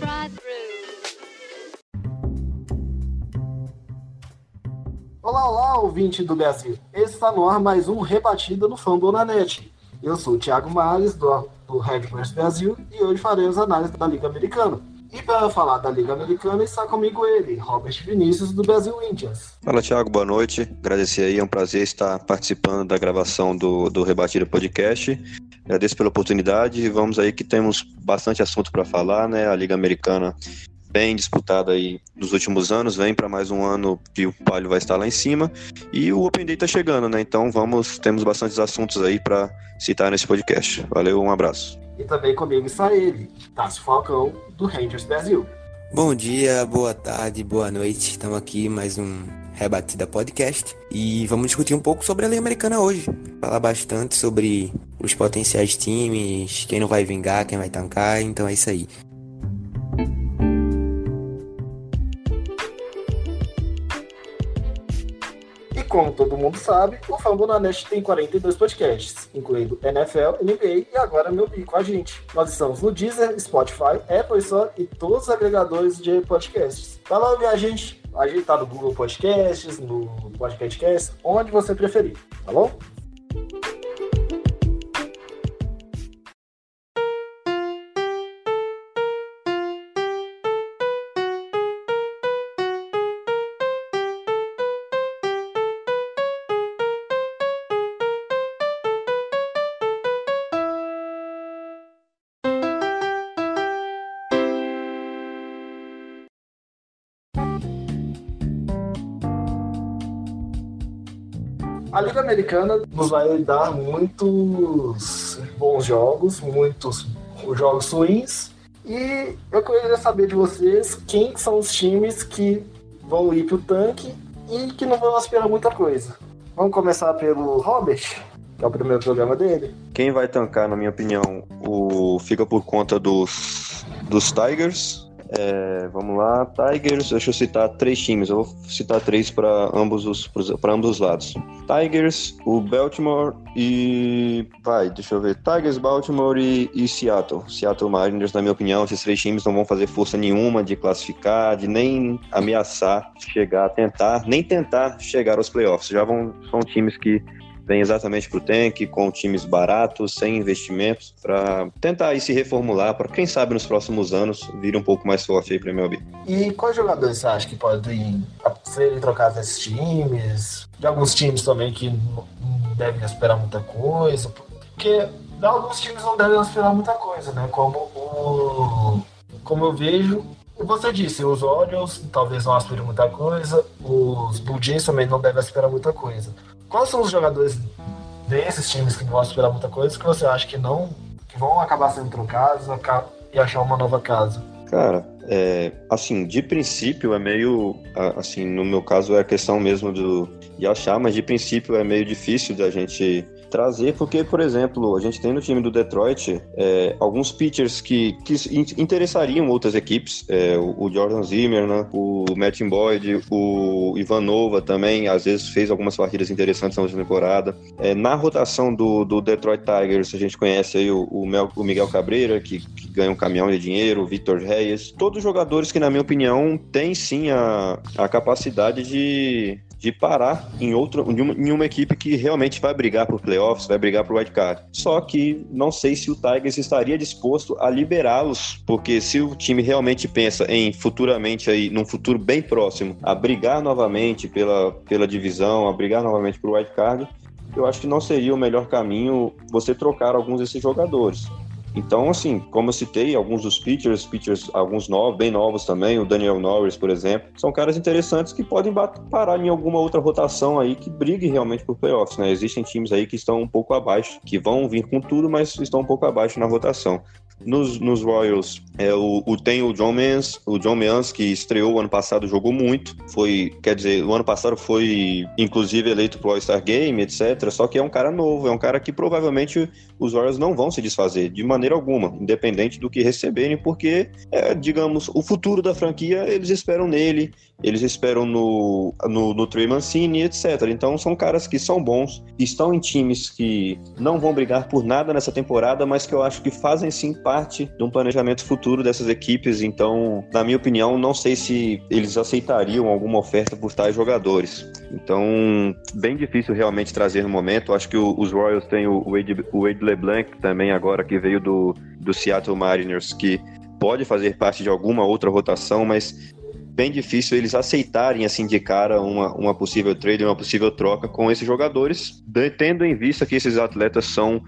right through. Olá, olá, ouvinte do Brasil. Está no ar mais um Rebatida no Fambonanet. Eu sou o Thiago Mares, do, do Bull Brasil, e hoje faremos análise da Liga Americana. E para falar da Liga Americana, está comigo ele, Robert Vinícius, do Brasil Indians. Fala, Thiago, boa noite. Agradecer aí, é um prazer estar participando da gravação do, do Rebatida Podcast. Agradeço pela oportunidade e vamos aí que temos bastante assunto para falar, né? A Liga Americana bem disputada aí nos últimos anos, vem para mais um ano que o Palio vai estar lá em cima e o Open Day tá chegando, né? Então vamos, temos bastantes assuntos aí para citar nesse podcast. Valeu, um abraço. E também comigo está ele, Tássio Falcão, do Rangers Brasil. Bom dia, boa tarde, boa noite. Estamos aqui mais um Rebatida Podcast e vamos discutir um pouco sobre a Liga Americana hoje. Falar bastante sobre os potenciais times, quem não vai vingar, quem vai tancar, então é isso aí. Como todo mundo sabe, o Fambonanet tem 42 podcasts, incluindo NFL, NBA e agora meu Bi com a gente. Nós estamos no Deezer, Spotify, Apple Store e todos os agregadores de podcasts. Vai lá ouvir a gente. A gente tá no Google Podcasts, no Podcast, onde você preferir, tá bom? Americana nos vai dar muitos bons jogos, muitos jogos ruins. E eu queria saber de vocês quem são os times que vão ir pro tanque e que não vão esperar muita coisa. Vamos começar pelo Robert, que é o primeiro programa dele. Quem vai tancar, na minha opinião, o fica por conta dos, dos Tigers. É, vamos lá, Tigers, deixa eu citar três times, eu vou citar três para ambos os para ambos os lados. Tigers, o Baltimore e vai, deixa eu ver, Tigers, Baltimore e, e Seattle. Seattle Mariners, na minha opinião, esses três times não vão fazer força nenhuma de classificar, de nem ameaçar chegar, tentar, nem tentar chegar aos playoffs. Já vão são times que vem exatamente para o tank, com times baratos, sem investimentos, para tentar aí se reformular, para quem sabe nos próximos anos vir um pouco mais forte aí para MLB. E quais jogadores você acha que podem serem trocados desses times? De alguns times também que não devem esperar muita coisa, porque alguns times não devem esperar muita coisa, né? Como o como eu vejo, você disse, os Orioles talvez não aspirem muita coisa, os Blue Jays também não devem esperar muita coisa. Quais são os jogadores desses times que vão esperar muita coisa que você acha que não que vão acabar sendo trocados e achar uma nova casa? Cara, é, assim, de princípio é meio, assim, no meu caso é a questão mesmo do, de achar, mas de princípio é meio difícil da gente trazer, porque, por exemplo, a gente tem no time do Detroit é, alguns pitchers que, que in- interessariam outras equipes, é, o, Jordan Zimmerman, o Matt Boyd, o Ivanova também, às vezes fez algumas partidas interessantes na última temporada. É, na rotação do, do Detroit Tigers, a gente conhece aí o, o Mel- o Miguel Cabreira, que, que ganha um caminhão de dinheiro, o Victor Reyes, todos jogadores que, na minha opinião, têm sim a, a capacidade de, de parar em, outra, em, uma, em uma equipe que realmente vai brigar por playoffs, vai brigar por wild card. Só que não sei se o Tigers estaria disposto a liberá-los, porque se o time realmente pensa em futuramente aí, num futuro bem próximo, a brigar novamente pela, pela divisão, a brigar novamente por wild card, eu acho que não seria o melhor caminho você trocar alguns desses jogadores. Então, assim, como eu citei, alguns dos pitchers, pitchers alguns novos, bem novos também, o Daniel Norris, por exemplo, são caras interessantes que podem parar em alguma outra rotação aí que brigue realmente por playoffs, né? Existem times aí que estão um pouco abaixo, que vão vir com tudo, mas estão um pouco abaixo na rotação. Nos, nos Royals, é, o, o, tem o John Mans, o John Mans, que estreou ano passado, jogou muito. Foi, quer dizer, o ano passado foi, inclusive, eleito pro All-Star Game, etc. Só que é um cara novo, é um cara que provavelmente os Royals não vão se desfazer, de maneira alguma, independente do que receberem, porque, é, digamos, o futuro da franquia, eles esperam nele, eles esperam no, no, no Trey Mancini, etc. Então são caras que são bons, estão em times que não vão brigar por nada nessa temporada, mas que eu acho que fazem sim parte de um planejamento futuro dessas equipes. Então, na minha opinião, não sei se eles aceitariam alguma oferta por tais jogadores. Então, bem difícil realmente trazer no momento. Acho que os Royals têm o Wade, o Wade LeBlanc também agora que veio do, do Seattle Mariners, que pode fazer parte de alguma outra rotação, mas bem difícil eles aceitarem assim de cara uma, uma possível trade, uma possível troca com esses jogadores, tendo em vista que esses atletas são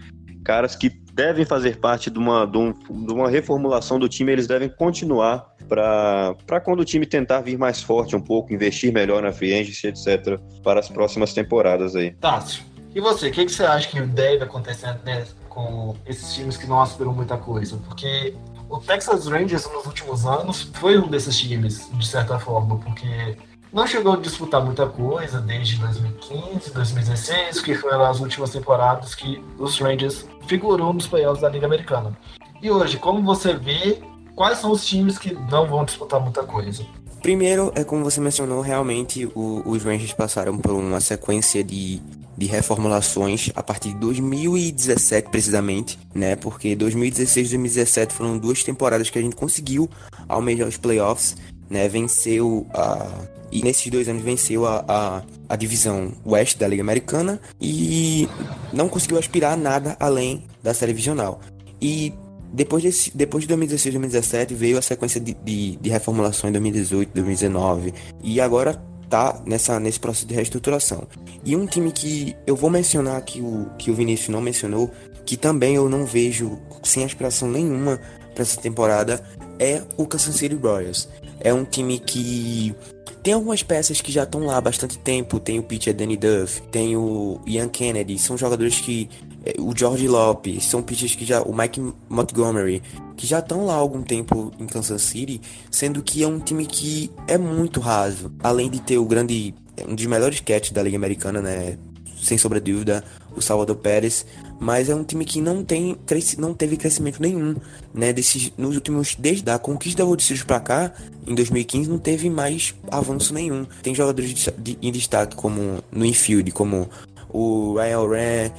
caras que devem fazer parte de uma, de, um, de uma reformulação do time, eles devem continuar para quando o time tentar vir mais forte um pouco, investir melhor na free agency, etc., para as próximas temporadas aí. Tássio, e você, o que, que você acha que deve acontecer né, com esses times que não aspiram muita coisa? Porque o Texas Rangers nos últimos anos foi um desses times, de certa forma, porque não chegou a disputar muita coisa desde 2015, 2016, que foram as últimas temporadas que os Rangers figurou nos playoffs da Liga Americana. E hoje, como você vê, quais são os times que não vão disputar muita coisa? Primeiro, é como você mencionou, realmente o, os Rangers passaram por uma sequência de de reformulações a partir de 2017 precisamente, né? Porque 2016 e 2017 foram duas temporadas que a gente conseguiu almejar os playoffs, né? Venceu a e nesses dois anos venceu a, a, a divisão oeste da Liga Americana e não conseguiu aspirar a nada além da série divisional. E depois, desse, depois de 2016 e 2017 veio a sequência de, de, de reformulação em 2018, 2019 e agora tá nessa, nesse processo de reestruturação. E um time que eu vou mencionar que o, que o Vinícius não mencionou, que também eu não vejo sem aspiração nenhuma para essa temporada, é o Kansas City Royals. É um time que tem algumas peças que já estão lá há bastante tempo. Tem o pitcher Danny Duff, tem o Ian Kennedy. São jogadores que o George Lopes, são pitchers que já. O Mike Montgomery, que já estão lá há algum tempo em Kansas City, sendo que é um time que é muito raso. Além de ter o grande. um dos melhores catches da Liga Americana, né? Sem sombra de dúvida, o Salvador Pérez. Mas é um time que não tem não teve crescimento nenhum, né? Desses, nos últimos. Desde a conquista da World Series pra cá, em 2015, não teve mais avanço nenhum. Tem jogadores de, de, em destaque como no infield, como o Ryan Ran,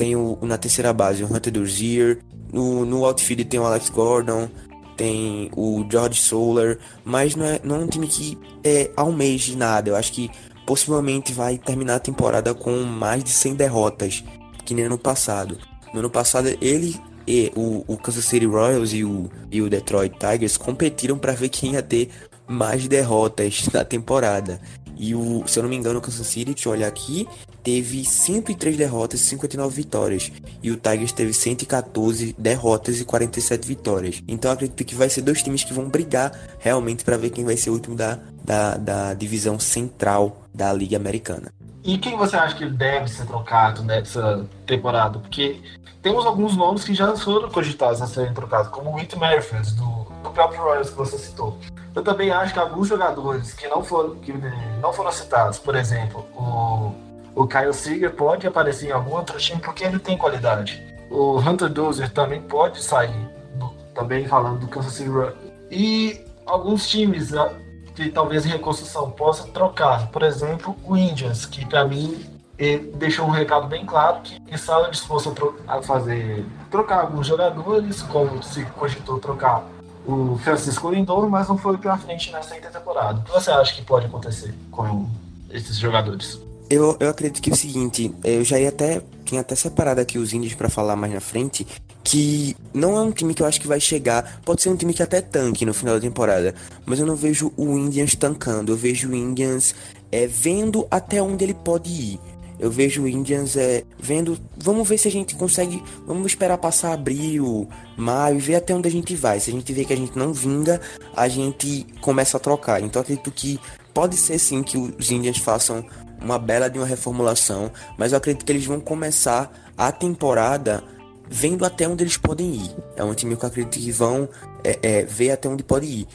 tem o, na terceira base o Hunter Dozier, no, no outfield tem o Alex Gordon, tem o George Solar, mas não é, não é um time que é, almeje nada. Eu acho que possivelmente vai terminar a temporada com mais de 100 derrotas, que nem ano passado. No ano passado, ele e o, o Kansas City Royals e o, e o Detroit Tigers competiram para ver quem ia ter mais derrotas na temporada. E o, se eu não me engano, o Kansas City, deixa eu olhar aqui, teve 103 derrotas e 59 vitórias. E o Tigers teve 114 derrotas e 47 vitórias. Então acredito que vai ser dois times que vão brigar realmente para ver quem vai ser o último da, da, da divisão central da Liga Americana. E quem você acha que deve ser trocado nessa temporada? Porque temos alguns nomes que já foram cogitados a serem trocados, como o Whit Merrifield, do, do próprio Royals que você citou. Eu também acho que alguns jogadores que não foram, que não foram citados, por exemplo, o, o Kyle Seager pode aparecer em algum outro time porque ele tem qualidade. O Hunter Dozier também pode sair, também falando do Kansas City Royals. E alguns times né, que talvez em reconstrução possam trocar, por exemplo, o Indians, que para mim deixou um recado bem claro que estava disposto a fazer trocar alguns jogadores, como se cogitou trocar o Francisco Lindor, mas não foi para frente nessa temporada. O que você acha que pode acontecer com esses jogadores? Eu, eu acredito que é o seguinte, eu já ia até tinha até separado aqui os índios para falar mais na frente, que não é um time que eu acho que vai chegar, pode ser um time que até tanque no final da temporada, mas eu não vejo o Indians tancando, eu vejo o Indians é, vendo até onde ele pode ir. Eu vejo o Indians é, vendo. Vamos ver se a gente consegue. Vamos esperar passar abril, maio e ver até onde a gente vai. Se a gente vê que a gente não vinga, a gente começa a trocar. Então acredito que pode ser sim que os Indians façam uma bela de uma reformulação, mas eu acredito que eles vão começar a temporada vendo até onde eles podem ir. É um time que eu acredito que vão é, é, ver até onde pode ir.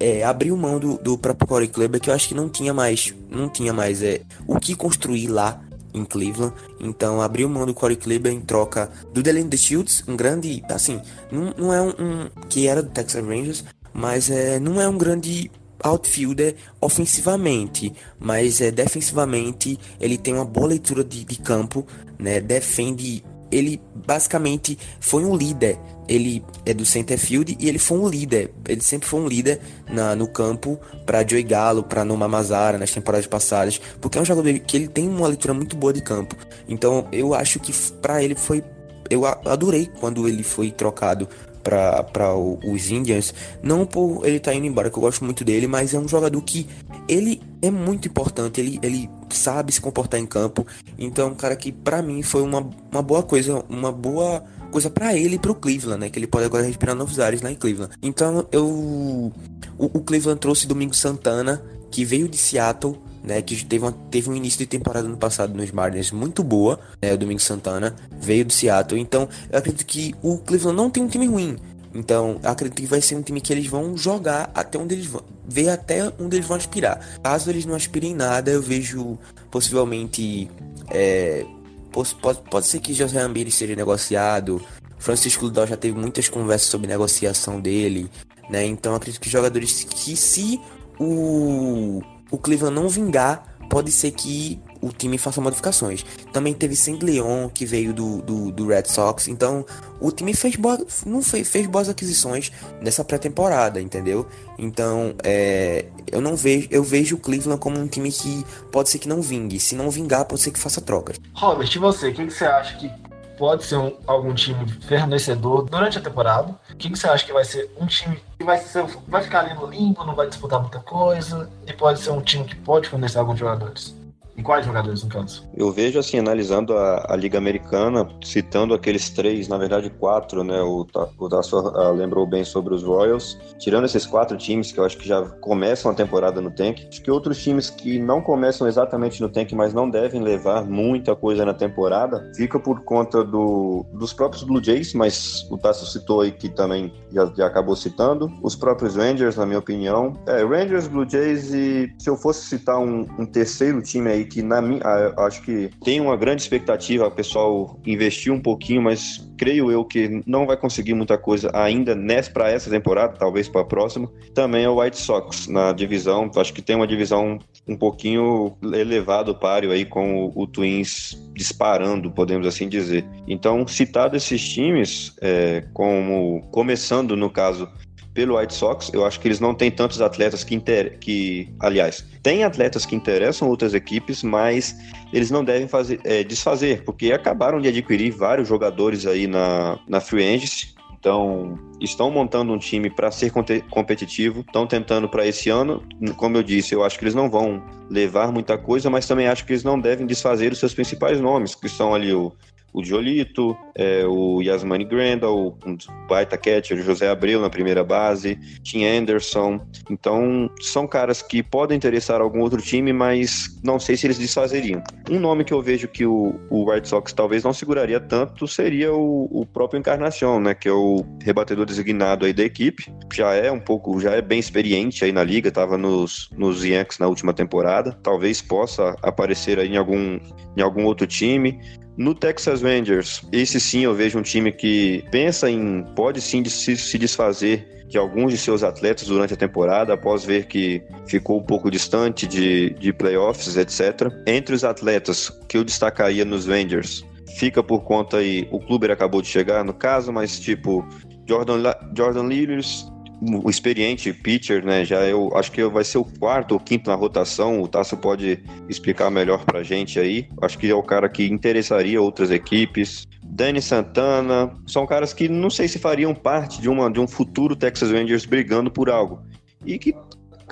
É, abriu mão do, do próprio Corey Kleber que eu acho que não tinha mais não tinha mais é, o que construir lá em Cleveland. Então abriu mão do Corey Kleber em troca do Delane Shields, um grande, assim, não, não é um, um, que era do Texas Rangers, mas é, não é um grande outfielder ofensivamente, mas é defensivamente ele tem uma boa leitura de, de campo, né? Defende ele basicamente foi um líder. Ele é do center field e ele foi um líder. Ele sempre foi um líder na, no campo para Joey Galo, para Noma Mazara nas temporadas passadas, porque é um jogador que ele tem uma leitura muito boa de campo. Então eu acho que para ele foi eu adorei quando ele foi trocado para os Indians, não por ele tá indo embora, que eu gosto muito dele, mas é um jogador que ele é muito importante, ele, ele sabe se comportar em campo. Então, um cara que para mim foi uma, uma boa coisa, uma boa coisa para ele e pro Cleveland, né? Que ele pode agora respirar novos ares lá em Cleveland. Então, eu o, o Cleveland trouxe Domingo Santana, que veio de Seattle, né, que teve, uma, teve um início de temporada no passado nos Mariners muito boa, né, o Domingo Santana veio do Seattle, então eu acredito que o Cleveland não tem um time ruim, então acredito que vai ser um time que eles vão jogar até onde eles vão, ver até onde eles vão aspirar. Caso eles não aspirem nada, eu vejo possivelmente, é, pode, pode ser que José Ramirez seja negociado, Francisco Ludol já teve muitas conversas sobre negociação dele, né, então acredito que jogadores que se o o Cleveland não vingar, pode ser que o time faça modificações. Também teve Saint Leon, que veio do, do, do, Red Sox. Então, o time fez, boa, não fez, fez boas aquisições nessa pré-temporada, entendeu? Então, é, eu não vejo, eu vejo o Cleveland como um time que pode ser que não vingue. Se não vingar, pode ser que faça trocas. Robert, e você? O que, que você acha que pode ser um, algum time fornecedor durante a temporada? O que, que, você acha que vai ser um time que vai, ser, vai ficar ali no limbo, não vai disputar muita coisa? E pode ser um time que pode fornecer alguns jogadores? E quais jogadores, no caso? Eu vejo, assim, analisando a, a Liga Americana, citando aqueles três, na verdade quatro, né? O, o Tasso uh, lembrou bem sobre os Royals. Tirando esses quatro times que eu acho que já começam a temporada no tank, acho que outros times que não começam exatamente no tank, mas não devem levar muita coisa na temporada, fica por conta do, dos próprios Blue Jays, mas o Tasso citou aí que também já, já acabou citando. Os próprios Rangers, na minha opinião. É, Rangers, Blue Jays e se eu fosse citar um, um terceiro time aí que na minha, acho que tem uma grande expectativa, o pessoal investir um pouquinho, mas creio eu que não vai conseguir muita coisa ainda para essa temporada, talvez para a próxima. Também é o White Sox na divisão, acho que tem uma divisão um pouquinho elevado o páreo aí com o, o Twins disparando, podemos assim dizer. Então, citado esses times, é, como começando no caso pelo White Sox. Eu acho que eles não têm tantos atletas que, inter... que aliás, tem atletas que interessam outras equipes, mas eles não devem fazer, é, desfazer, porque acabaram de adquirir vários jogadores aí na, na Free Agency. Então, estão montando um time para ser competitivo, estão tentando para esse ano. Como eu disse, eu acho que eles não vão levar muita coisa, mas também acho que eles não devem desfazer os seus principais nomes, que são ali o o Jolito, é, o Yasmani Grandal, um baita catcher, o José Abreu na primeira base, Tim Anderson. Então, são caras que podem interessar algum outro time, mas não sei se eles desfazeriam. Um nome que eu vejo que o, o White Sox talvez não seguraria tanto seria o, o próprio Encarnação, né, que é o rebatedor designado aí da equipe. Já é um pouco, já é bem experiente aí na liga, estava nos, nos Yankees na última temporada. Talvez possa aparecer aí em algum, em algum outro time. No Texas Rangers, esse sim eu vejo um time que pensa em pode sim se, se desfazer de alguns de seus atletas durante a temporada, após ver que ficou um pouco distante de, de playoffs, etc. Entre os atletas que eu destacaria nos Rangers, fica por conta aí, o clube acabou de chegar no caso, mas tipo Jordan, Jordan Lilius, o experiente pitcher, né? Já eu acho que vai ser o quarto ou quinto na rotação. O Tasso pode explicar melhor pra gente aí. Acho que é o cara que interessaria outras equipes. Dani Santana, são caras que não sei se fariam parte de, uma, de um futuro Texas Rangers brigando por algo. E que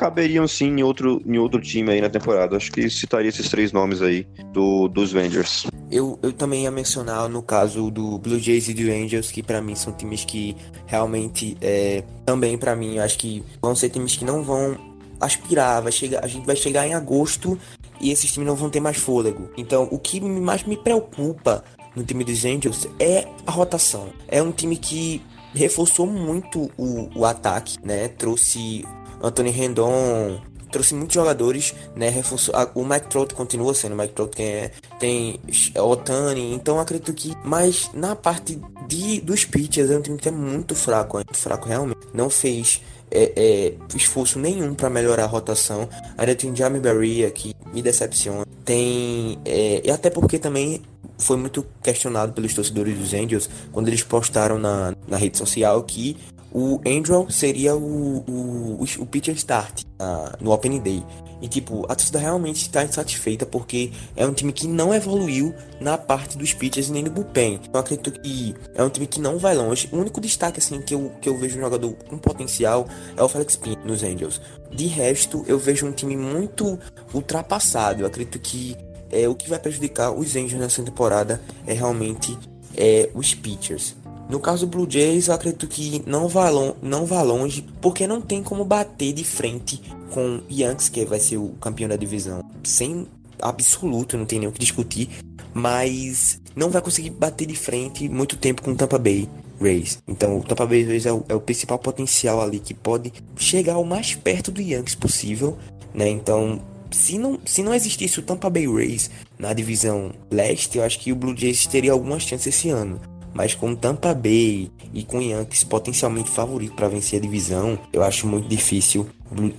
caberiam sim em outro, em outro time aí na temporada. Acho que citaria esses três nomes aí do, dos Rangers. Eu, eu também ia mencionar no caso do Blue Jays e do Angels, que para mim são times que realmente é, também para mim acho que vão ser times que não vão aspirar, vai chegar, a gente vai chegar em agosto e esses times não vão ter mais fôlego. Então, o que mais me preocupa no time dos Angels é a rotação. É um time que reforçou muito o, o ataque, né? Trouxe Anthony Rendon, trouxe muitos jogadores, né? Reforçou, a, o Mike Trout continua sendo o Mike Trout é, tem Otani, então acredito que, mas na parte de dos pitchers é um time que é muito fraco, é muito fraco realmente. Não fez é, é, esforço nenhum para melhorar a rotação. Ainda tem Jamie Barria que me decepciona. Tem. É, e até porque também foi muito questionado pelos torcedores dos Angels quando eles postaram na, na rede social que o Angel seria o, o, o, pitcher start uh, no Open Day. E tipo, a torcida realmente está insatisfeita porque é um time que não evoluiu na parte dos pitchers nem no bullpen. Eu acredito que é um time que não vai longe. O único destaque assim que eu, que eu vejo um jogador com potencial é o Felix Pin nos Angels. De resto, eu vejo um time muito ultrapassado. Eu acredito que é, o que vai prejudicar os Angels nessa temporada é realmente é, os pitchers. No caso do Blue Jays, eu acredito que não vá, não vá longe, porque não tem como bater de frente com Yankees, que vai ser o campeão da divisão, sem absoluto, não tem nem o que discutir, mas não vai conseguir bater de frente muito tempo com o Tampa Bay Rays. Então, o Tampa Bay Rays é o, é o principal potencial ali que pode chegar o mais perto do Yankees possível, né? Então, se não, se não existisse o Tampa Bay Rays na divisão leste, eu acho que o Blue Jays teria algumas chances esse ano. Mas com Tampa Bay e com Yankees potencialmente favorito para vencer a divisão, eu acho muito difícil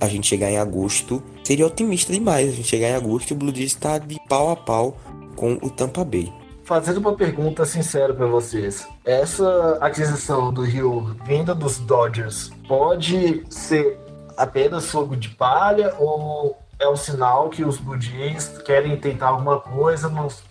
a gente chegar em agosto. Seria otimista demais a gente chegar em agosto e o Blue Jays está de pau a pau com o Tampa Bay. Fazendo uma pergunta sincera para vocês, essa aquisição do Rio vinda dos Dodgers pode ser apenas fogo de palha ou é um sinal que os Blue querem tentar alguma coisa nos,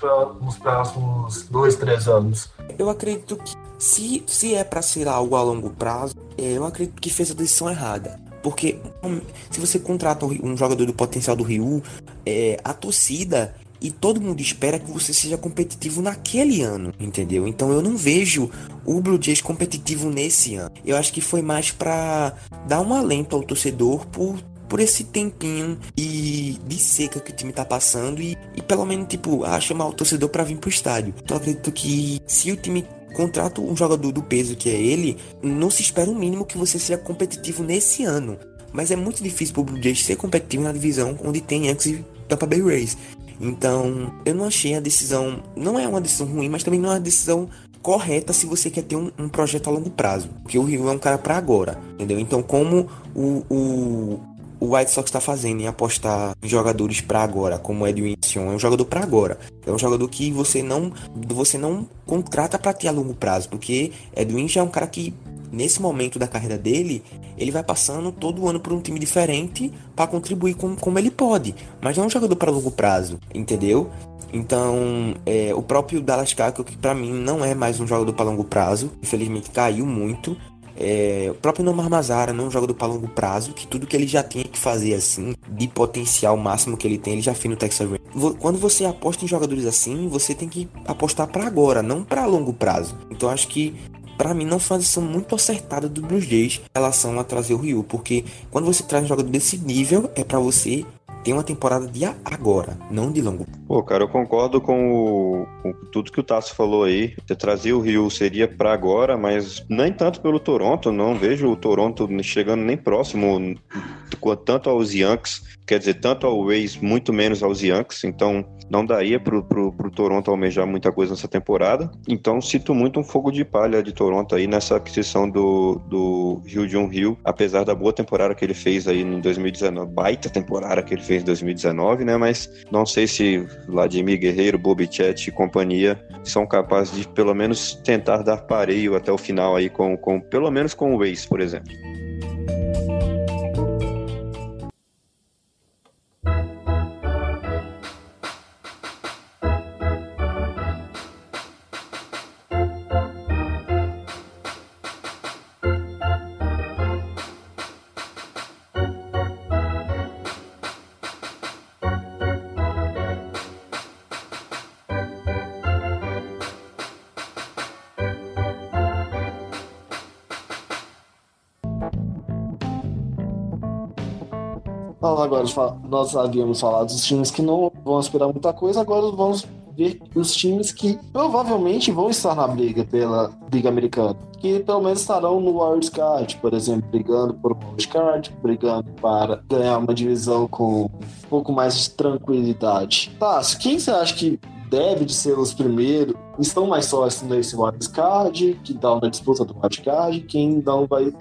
nos próximos dois, três anos. Eu acredito que se, se é para ser algo a longo prazo, é, eu acredito que fez a decisão errada. Porque hum, se você contrata um jogador do potencial do Ryu, é, a torcida e todo mundo espera que você seja competitivo naquele ano, entendeu? Então eu não vejo o Blue Jays competitivo nesse ano. Eu acho que foi mais para dar um alento ao torcedor por por esse tempinho e de seca que o time tá passando e, e pelo menos, tipo, a chamar o torcedor para vir pro estádio. Então acredito que se o time contrata um jogador do peso que é ele, não se espera o mínimo que você seja competitivo nesse ano. Mas é muito difícil pro Blue Jays ser competitivo na divisão onde tem Yankees e Tampa Bay Rays. Então, eu não achei a decisão. Não é uma decisão ruim, mas também não é uma decisão correta se você quer ter um, um projeto a longo prazo. Porque o Rio é um cara para agora, entendeu? Então, como o, o, o White Sox está fazendo em apostar em jogadores para agora, como Edwin Sion, é um jogador para agora. É um jogador que você não você não contrata para ter a longo prazo, porque Edwin já é um cara que nesse momento da carreira dele, ele vai passando todo ano por um time diferente para contribuir com, como ele pode, mas não é um jogador para longo prazo, entendeu? Então, é, o próprio Dallas Keuchel, que para mim não é mais um jogador para longo prazo, infelizmente caiu muito, é, o próprio Nomar Mazara não joga do para longo prazo, que tudo que ele já tinha que fazer assim, de potencial máximo que ele tem, ele já fez no Texas Rangers. Quando você aposta em jogadores assim, você tem que apostar para agora, não para longo prazo. Então acho que para mim não foi uma muito acertada do Blues Jays em relação a trazer o Ryu, porque quando você traz um jogador desse nível, é para você tem uma temporada de agora, não de longo. Pô, cara, eu concordo com, o, com tudo que o Tasso falou aí. Ter trazer o Rio seria para agora, mas nem tanto pelo Toronto. Não vejo o Toronto chegando nem próximo, tanto aos Yankees, quer dizer, tanto ao Rays, muito menos aos Yankees. Então, não daria pro, pro Toronto almejar muita coisa nessa temporada. Então, sinto muito um fogo de palha de Toronto aí nessa aquisição do, do Rio um Rio, apesar da boa temporada que ele fez aí em 2019, baita temporada que ele fez em 2019, né? Mas não sei se Vladimir Guerreiro, Bobichet e companhia são capazes de pelo menos tentar dar pareio até o final aí com, com pelo menos com o Waze, por exemplo. Nós havíamos falado dos times que não vão esperar muita coisa, agora vamos ver os times que provavelmente vão estar na briga pela Liga Americana. Que pelo menos estarão no Wild Card, por exemplo, brigando por um Wild Card, brigando para ganhar uma divisão com um pouco mais de tranquilidade. Tá, quem você acha que deve de ser os primeiros, estão mais sólidos nesse wildcard, que dá uma disputa do wildcard, quem não vai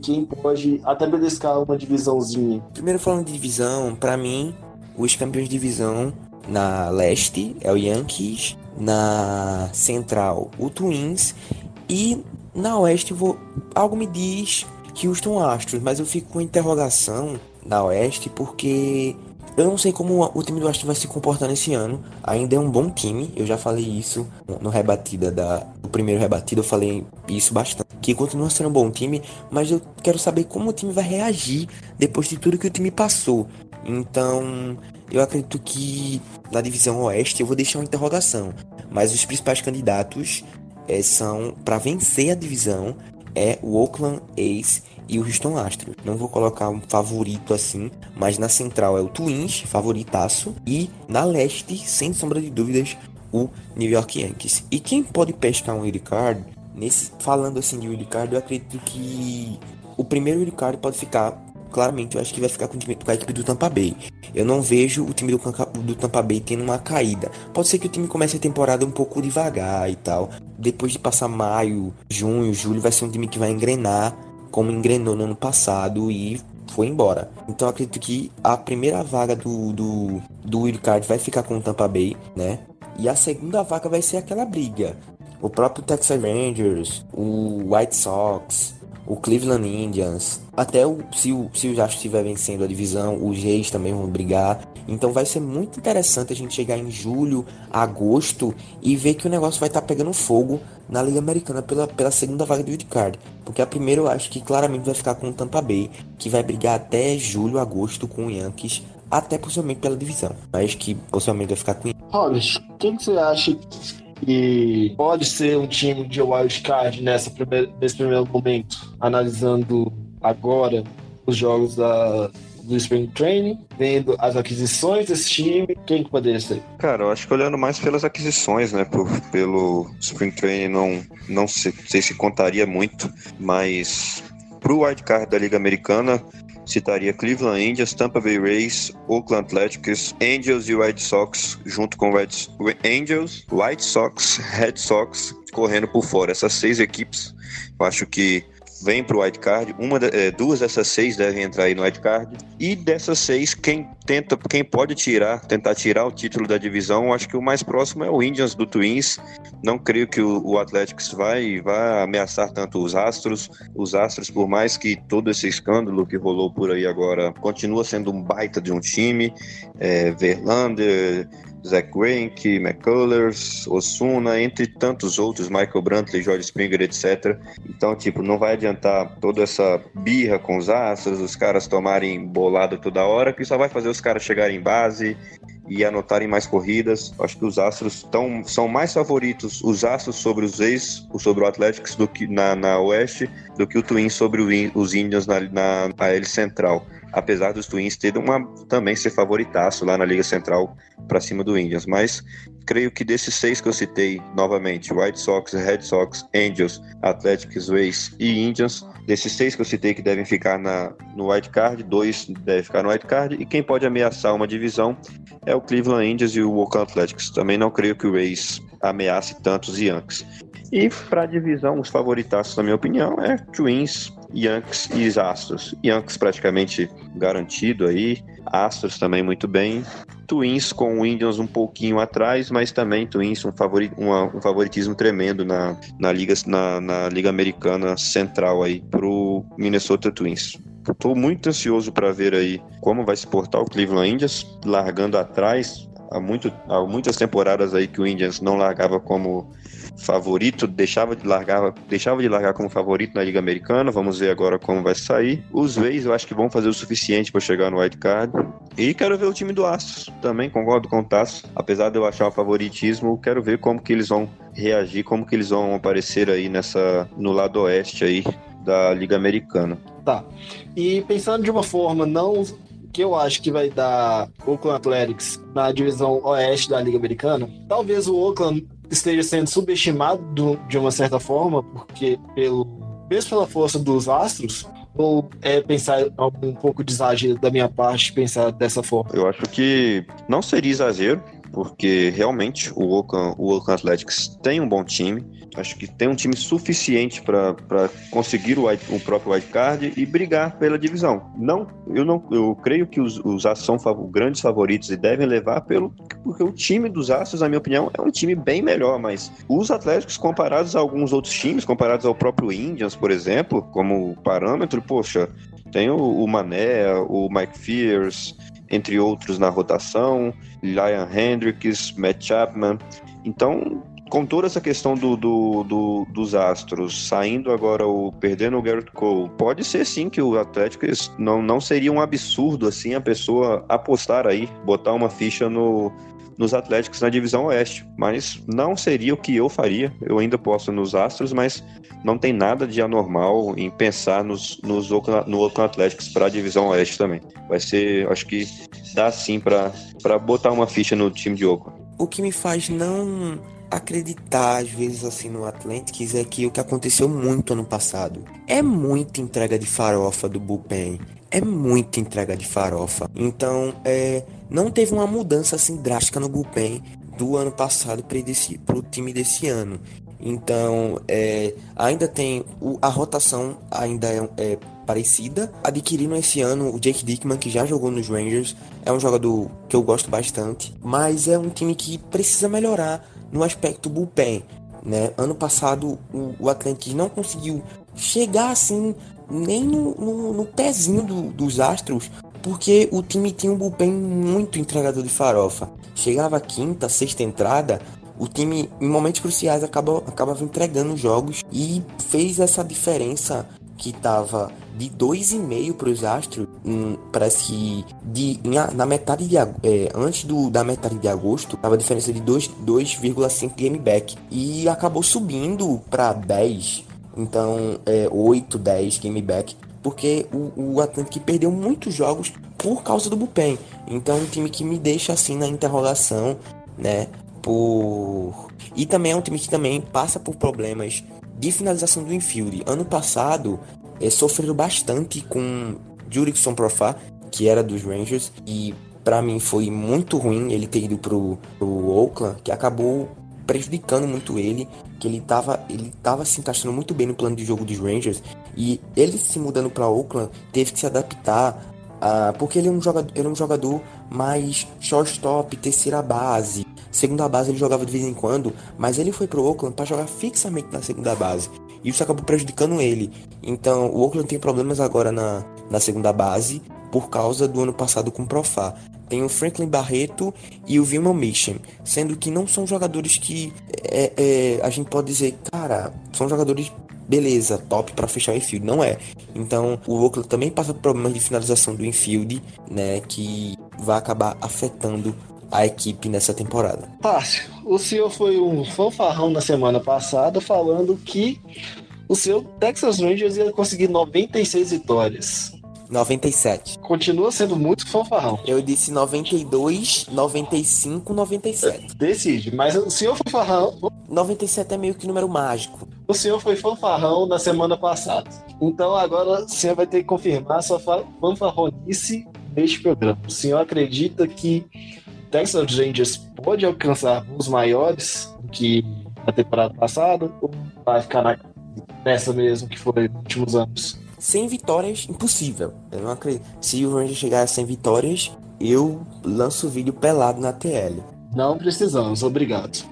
quem pode até beliscar uma divisãozinha. Primeiro falando de divisão, para mim, os campeões de divisão na leste é o Yankees, na central o Twins e na oeste vou algo me diz Houston Astros, mas eu fico com interrogação na oeste porque eu não sei como o time do Astros vai se comportar nesse ano. Ainda é um bom time. Eu já falei isso no rebatida da. O primeiro rebatida eu falei isso bastante. Que continua sendo um bom time, mas eu quero saber como o time vai reagir depois de tudo que o time passou. Então, eu acredito que na divisão oeste eu vou deixar uma interrogação. Mas os principais candidatos é, são para vencer a divisão é o Oakland A's e o Houston Astros. Não vou colocar um favorito assim, mas na central é o Twins, favoritaço, e na leste, sem sombra de dúvidas, o New York Yankees. E quem pode pescar um wildcard, nesse falando assim de wildcard, eu acredito que o primeiro wildcard pode ficar claramente eu acho que vai ficar com, time, com, a equipe do Tampa Bay. Eu não vejo o time do, do, Tampa Bay tendo uma caída. Pode ser que o time comece a temporada um pouco devagar e tal. Depois de passar maio, junho, julho, vai ser um time que vai engrenar como engrenou no ano passado e foi embora. Então acredito que a primeira vaga do, do, do Wildcard vai ficar com o Tampa Bay, né? E a segunda vaga vai ser aquela briga. O próprio Texas Rangers, o White Sox, o Cleveland Indians, até o, se, o, se o Astros estiver vencendo a divisão, os Reis também vão brigar. Então vai ser muito interessante a gente chegar em julho, agosto e ver que o negócio vai estar tá pegando fogo na Liga Americana pela, pela segunda vaga do wildcard. Porque a primeira eu acho que claramente vai ficar com o Tampa Bay, que vai brigar até julho, agosto com o Yankees, até possivelmente pela divisão. Mas que possivelmente vai ficar com o Robert, quem que você acha que pode ser um time de wildcard nessa primeira, nesse primeiro momento, analisando agora os jogos da, do Spring Training, vendo as aquisições desse time, quem que poderia ser? Cara, eu acho que olhando mais pelas aquisições, né? Por, pelo Spring Training, não, não sei, sei se contaria muito, mas pro wildcard da Liga Americana, citaria Cleveland Indians, Tampa Bay Rays, Oakland Athletics, Angels e White Sox, junto com Red, Angels, White Sox, Red Sox, correndo por fora. Essas seis equipes, eu acho que vem para o wildcard. Uma, é, duas dessas seis devem entrar aí no wildcard. E dessas seis, quem tenta, quem pode tirar, tentar tirar o título da divisão, acho que o mais próximo é o Indians do Twins. Não creio que o, o Athletics vai, vai ameaçar tanto os Astros. Os Astros, por mais que todo esse escândalo que rolou por aí agora, continua sendo um baita de um time. É, Verlander, Zach Greinke, McCullers, Osuna, entre tantos outros, Michael Brantley, George Springer, etc. Então, tipo, não vai adiantar toda essa birra com os astros, os caras tomarem bolado toda hora, que só vai fazer os caras chegarem em base e anotarem mais corridas. Acho que os Astros tão, são mais favoritos, os Astros sobre os ex, sobre o Athletics do que na, na Oeste, do que o Twins sobre o, os Indians na, na, na L Central apesar dos Twins terem uma também ser favoritaço lá na Liga Central para cima do Indians, mas creio que desses seis que eu citei novamente, White Sox, Red Sox, Angels, Athletics, Rays e Indians, desses seis que eu citei que devem ficar na, no White Card, dois devem ficar no White Card e quem pode ameaçar uma divisão é o Cleveland Indians e o Oakland Athletics. Também não creio que o Rays ameace tantos Yankees. E para a divisão, os favoritaços, na minha opinião, é Twins, Yankees e Astros. Yankees praticamente garantido aí, Astros também muito bem. Twins com o Indians um pouquinho atrás, mas também Twins um, favori, uma, um favoritismo tremendo na, na, Liga, na, na Liga Americana Central aí pro Minnesota Twins. Estou muito ansioso para ver aí como vai se portar o Cleveland Indians, largando atrás. Há, muito, há muitas temporadas aí que o Indians não largava como favorito, deixava de largar, deixava de largar como favorito na Liga Americana. Vamos ver agora como vai sair. Os Rays eu acho que vão fazer o suficiente para chegar no wild card. E quero ver o time do Astros. Também concordo com o Tasso. Apesar de eu achar o favoritismo, quero ver como que eles vão reagir, como que eles vão aparecer aí nessa no lado oeste aí da Liga Americana. Tá. E pensando de uma forma não que eu acho que vai dar Oakland Athletics na divisão oeste da Liga Americana, talvez o Oakland esteja sendo subestimado do, de uma certa forma, porque pelo mesmo pela força dos Astros, ou é pensar um pouco de exagero da minha parte pensar dessa forma? Eu acho que não seria exagero, porque realmente o Oakland, o Oakland Athletics tem um bom time. Acho que tem um time suficiente para conseguir o, o próprio wild card e brigar pela divisão. Não, eu não, eu creio que os, os Astros são grandes favoritos e devem levar pelo porque o time dos Astros, na minha opinião, é um time bem melhor. Mas os Atléticos comparados a alguns outros times, comparados ao próprio Indians, por exemplo, como parâmetro, poxa, tem o, o Mané, o Mike Fears, entre outros na rotação, Lion Hendricks, Matt Chapman. Então, com toda essa questão do, do, do, dos Astros, saindo agora o perdendo o Garrett Cole, pode ser sim que o Atlético não, não seria um absurdo assim a pessoa apostar aí, botar uma ficha no, nos Atléticos na divisão Oeste, mas não seria o que eu faria. Eu ainda posso nos Astros, mas não tem nada de anormal em pensar nos, nos no Oakland Athletics para a divisão Oeste também. Vai ser, acho que dá sim para botar uma ficha no time de Oakland. O que me faz não acreditar às vezes assim no Athletics é que o que aconteceu muito ano passado é muita entrega de farofa do bullpen é muita entrega de farofa então é não teve uma mudança assim drástica no bullpen do ano passado para o time desse ano então, é, ainda tem o, a rotação ainda é, é, parecida. Adquirindo esse ano o Jake Dickman, que já jogou nos Rangers, é um jogador que eu gosto bastante, mas é um time que precisa melhorar no aspecto bullpen. Né? Ano passado o, o não conseguiu chegar assim nem no, no, no pezinho do, dos Astros, porque o time tinha um bullpen muito entregador de farofa. Chegava quinta, sexta entrada, o time, em momentos cruciais, acaba, acabava entregando jogos e fez essa diferença que tava de 2,5 para os Astros, hum, parece que de, na metade de é, antes do, da metade de agosto, tava a diferença de 2,5 game back e acabou subindo para 10, então é, 8, 10 game back, porque o, o Atlético perdeu muitos jogos por causa do bullpen. Então é um time que me deixa assim na interrogação, né? por e também é um time que também passa por problemas de finalização do infield. Ano passado é, sofreram bastante com Jurickson Profá, que era dos Rangers, e para mim foi muito ruim ele ter ido pro, pro Oakland, que acabou prejudicando muito ele, que ele tava, ele tava se encaixando muito bem no plano de jogo dos Rangers, e ele se mudando para Oakland teve que se adaptar a, porque ele é um jogador, ele é um jogador mais shortstop, terceira base, Segunda base ele jogava de vez em quando, mas ele foi pro Oakland para jogar fixamente na segunda base. E isso acabou prejudicando ele. Então o Oakland tem problemas agora na, na segunda base por causa do ano passado com o Profá. Tem o Franklin Barreto e o Vilma Mission, sendo que não são jogadores que é, é, a gente pode dizer, cara, são jogadores beleza, top para fechar o infield, não é. Então, o Oakland também passa por problemas de finalização do infield, né, que vai acabar afetando a equipe nessa temporada? Fácil. O senhor foi um fanfarrão na semana passada falando que o seu Texas Rangers ia conseguir 96 vitórias. 97. Continua sendo muito fanfarrão. Eu disse 92, 95, 97. Decide, mas o senhor fanfarrão. 97 é meio que número mágico. O senhor foi fanfarrão na semana passada. Então agora o senhor vai ter que confirmar sua fanfarronice neste programa. O senhor acredita que Texas Rangers pode alcançar os maiores que na temporada passada ou vai ficar na, nessa mesmo que foi nos últimos anos? Sem vitórias, impossível. Eu não acredito. Se o Rangers chegar a 100 vitórias, eu lanço o vídeo pelado na TL. Não precisamos, obrigado.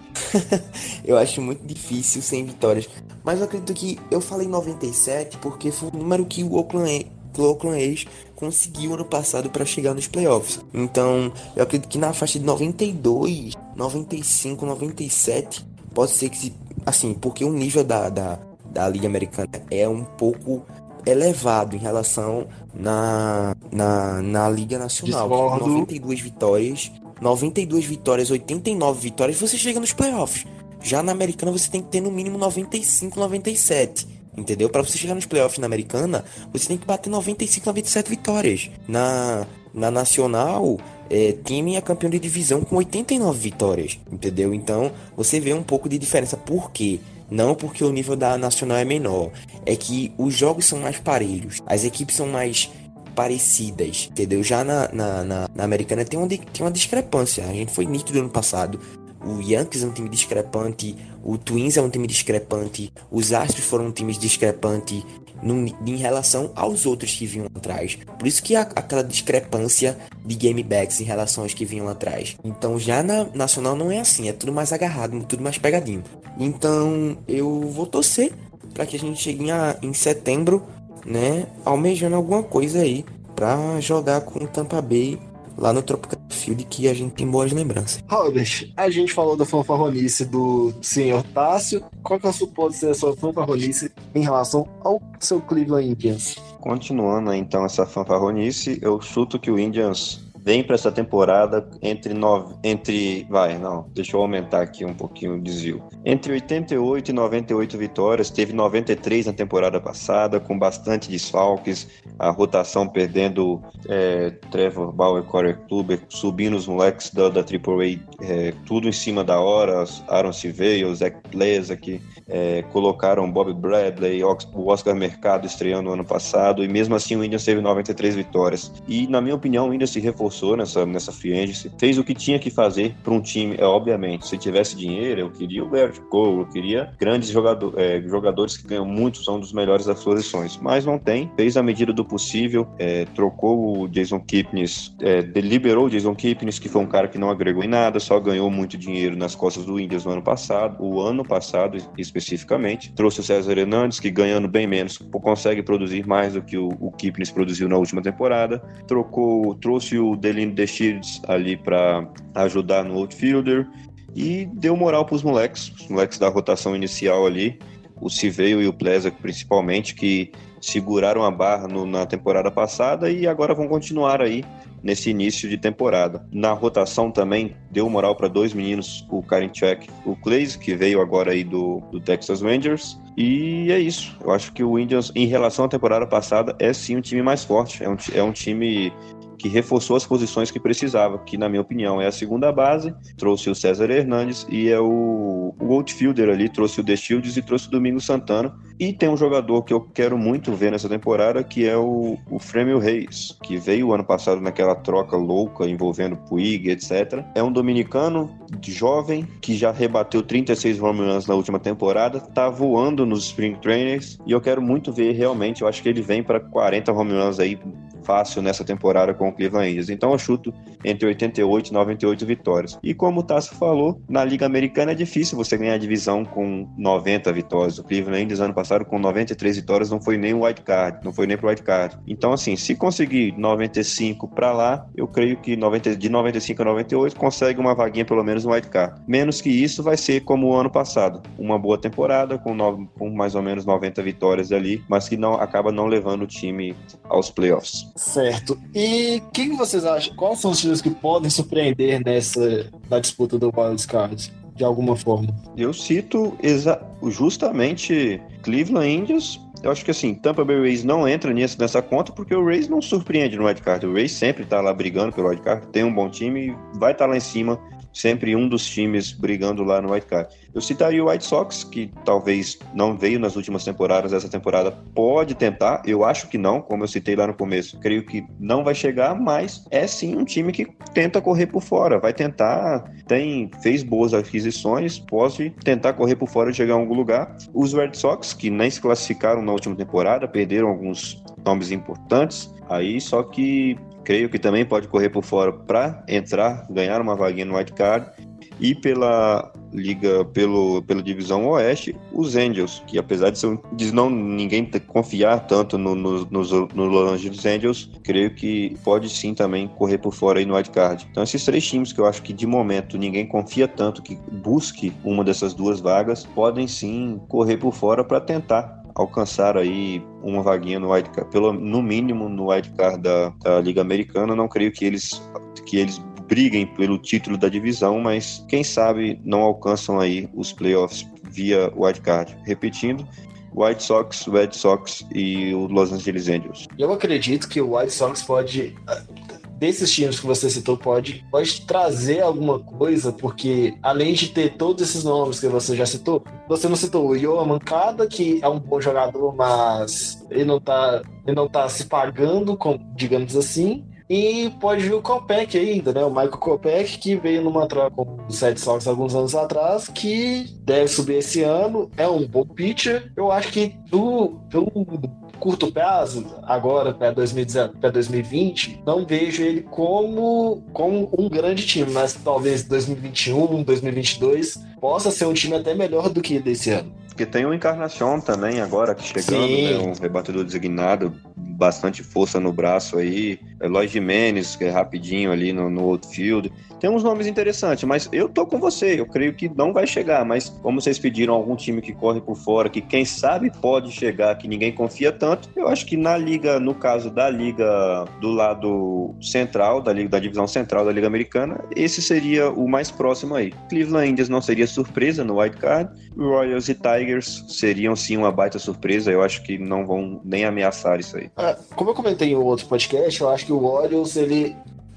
eu acho muito difícil sem vitórias. Mas eu acredito que eu falei 97 porque foi o número que o Oakland o Oakland A's conseguiu ano passado para chegar nos playoffs. Então, eu acredito que na faixa de 92, 95, 97, pode ser que, assim, porque o nível da, da, da Liga Americana é um pouco elevado em relação na, na, na Liga Nacional. Discordo. 92 vitórias, 92 vitórias, 89 vitórias, você chega nos playoffs. Já na Americana você tem que ter no mínimo 95, 97. Entendeu? Para você chegar nos playoffs na Americana, você tem que bater 95, 97 vitórias. Na, na Nacional, é, time é campeão de divisão com 89 vitórias, entendeu? Então você vê um pouco de diferença. Por quê? Não porque o nível da Nacional é menor, é que os jogos são mais parelhos, as equipes são mais parecidas, entendeu? Já na, na, na, na Americana tem uma, tem uma discrepância, a gente foi nítido ano passado. O Yankees é um time discrepante, o Twins é um time discrepante, os Astros foram times discrepantes em relação aos outros que vinham atrás. Por isso que há aquela discrepância de gamebacks em relação aos que vinham atrás. Então já na Nacional não é assim, é tudo mais agarrado, tudo mais pegadinho. Então eu vou torcer para que a gente chegue em, em setembro, né, almejando alguma coisa aí para jogar com o Tampa Bay lá no Tropical Field que a gente tem boas lembranças. Robert, a gente falou da fanfarronice do senhor Tássio. Qual que é a sua, pode ser a sua fanfarronice em relação ao seu Cleveland Indians? Continuando então essa fanfarronice, eu chuto que o Indians vem para essa temporada entre nove, entre vai, não, deixa eu aumentar aqui um pouquinho o desvio. Entre 88 e 98 vitórias, teve 93 na temporada passada, com bastante desfalques, a rotação perdendo é, Trevor Bauer, Corey Kluber, subindo os moleques da, da AAA, é, tudo em cima da hora, Aaron Silveira, Zach Pleza, que é, colocaram Bob Bradley, o Oscar Mercado estreando no ano passado, e mesmo assim o Indians teve 93 vitórias. E, na minha opinião, o Indians se reforçou nessa, nessa free fez o que tinha que fazer para um time, é, obviamente, se tivesse dinheiro, eu queria o Garrett Cole, eu queria grandes jogador, é, jogadores que ganham muito, são dos melhores das posições, mas não tem, fez a medida do possível, é, trocou o Jason Kipnis, é, deliberou o Jason Kipnis, que foi um cara que não agregou em nada, só ganhou muito dinheiro nas costas do Indians no ano passado, o ano passado especificamente, trouxe o César Hernandes, que ganhando bem menos, consegue produzir mais do que o, o Kipnis produziu na última temporada, trocou, trouxe o Delino The Shields ali para ajudar no outfielder e deu moral para os moleques, os moleques da rotação inicial ali, o Civeio e o Plesak principalmente, que seguraram a barra no, na temporada passada e agora vão continuar aí nesse início de temporada. Na rotação também deu moral para dois meninos, o Karen Check, o Clays, que veio agora aí do, do Texas Rangers. E é isso. Eu acho que o Indians, em relação à temporada passada, é sim um time mais forte. É um, é um time que reforçou as posições que precisava, que na minha opinião é a segunda base, trouxe o César Hernandes e é o, o outfielder ali, trouxe o The Shields e trouxe o Domingo Santana. E tem um jogador que eu quero muito ver nessa temporada, que é o, o Fremio Reis, que veio ano passado naquela troca louca envolvendo Puig, etc. É um dominicano jovem que já rebateu 36 home runs na última temporada, tá voando nos Spring Trainers e eu quero muito ver realmente, eu acho que ele vem para 40 home runs aí fácil nessa temporada com o Cleveland Indians. Então eu chuto entre 88 e 98 vitórias. E como o Tassi falou, na Liga Americana é difícil você ganhar a divisão com 90 vitórias. O Cleveland Indians ano passado com 93 vitórias não foi nem o wild card, não foi nem pro wild card. Então assim, se conseguir 95 para lá, eu creio que 90, de 95 a 98 consegue uma vaguinha pelo menos no wild card. Menos que isso vai ser como o ano passado, uma boa temporada com, no, com mais ou menos 90 vitórias ali, mas que não acaba não levando o time aos playoffs. Certo. E o que, que, vocês acham? Quais são os times que podem surpreender nessa na disputa do Wild Card? De alguma forma. Eu cito justamente Cleveland Indians, eu acho que assim, Tampa Bay Rays não entra nisso, nessa conta porque o Rays não surpreende no wildcard. O Rays sempre tá lá brigando pelo wildcard, tem um bom time, vai estar tá lá em cima sempre um dos times brigando lá no White Card. Eu citaria o White Sox, que talvez não veio nas últimas temporadas, essa temporada pode tentar, eu acho que não, como eu citei lá no começo, creio que não vai chegar, mas é sim um time que tenta correr por fora, vai tentar, tem, fez boas aquisições, pode tentar correr por fora e chegar a algum lugar. Os Red Sox, que nem se classificaram na última temporada, perderam alguns nomes importantes, aí só que creio que também pode correr por fora para entrar, ganhar uma vaguinha no white card. E pela liga, pelo, pela divisão oeste, os Angels, que apesar de, ser, de não ninguém confiar tanto no, no, nos, no Los Angeles Angels, creio que pode sim também correr por fora aí no white card. Então esses três times que eu acho que de momento ninguém confia tanto que busque uma dessas duas vagas, podem sim correr por fora para tentar alcançar aí uma vaguinha no wildcard, pelo no mínimo no wildcard da, da Liga Americana. Não creio que eles que eles briguem pelo título da divisão, mas quem sabe não alcançam aí os playoffs via wildcard. Repetindo, White Sox, Red Sox e o Los Angeles Angels. Eu acredito que o White Sox pode desses times que você citou pode, pode trazer alguma coisa, porque além de ter todos esses nomes que você já citou, você não citou o Yoa Mancada, que é um bom jogador, mas ele não tá, ele não tá se pagando, com, digamos assim. E pode vir o Kopech ainda, né? O Michael Kopech, que veio numa troca com os Red Sox alguns anos atrás, que deve subir esse ano, é um bom pitcher. Eu acho que do, do curto prazo, agora para 2020, não vejo ele como, como um grande time, mas talvez 2021, 2022 possa ser um time até melhor do que desse ano. Porque tem o Encarnação também agora que chegando, né, um rebatedor designado, bastante força no braço aí. Eloy Jimenez, que é rapidinho ali no, no outfield. Tem uns nomes interessantes, mas eu tô com você. Eu creio que não vai chegar. Mas como vocês pediram algum time que corre por fora, que quem sabe pode chegar, que ninguém confia tanto, eu acho que na liga, no caso da liga do lado central, da liga da divisão central da liga americana, esse seria o mais próximo aí. Cleveland Indians não seria surpresa no wild card. Royals e Tigers seriam sim uma baita surpresa. Eu acho que não vão nem ameaçar isso aí. É, como eu comentei em outro podcast, eu acho que o Orioles ele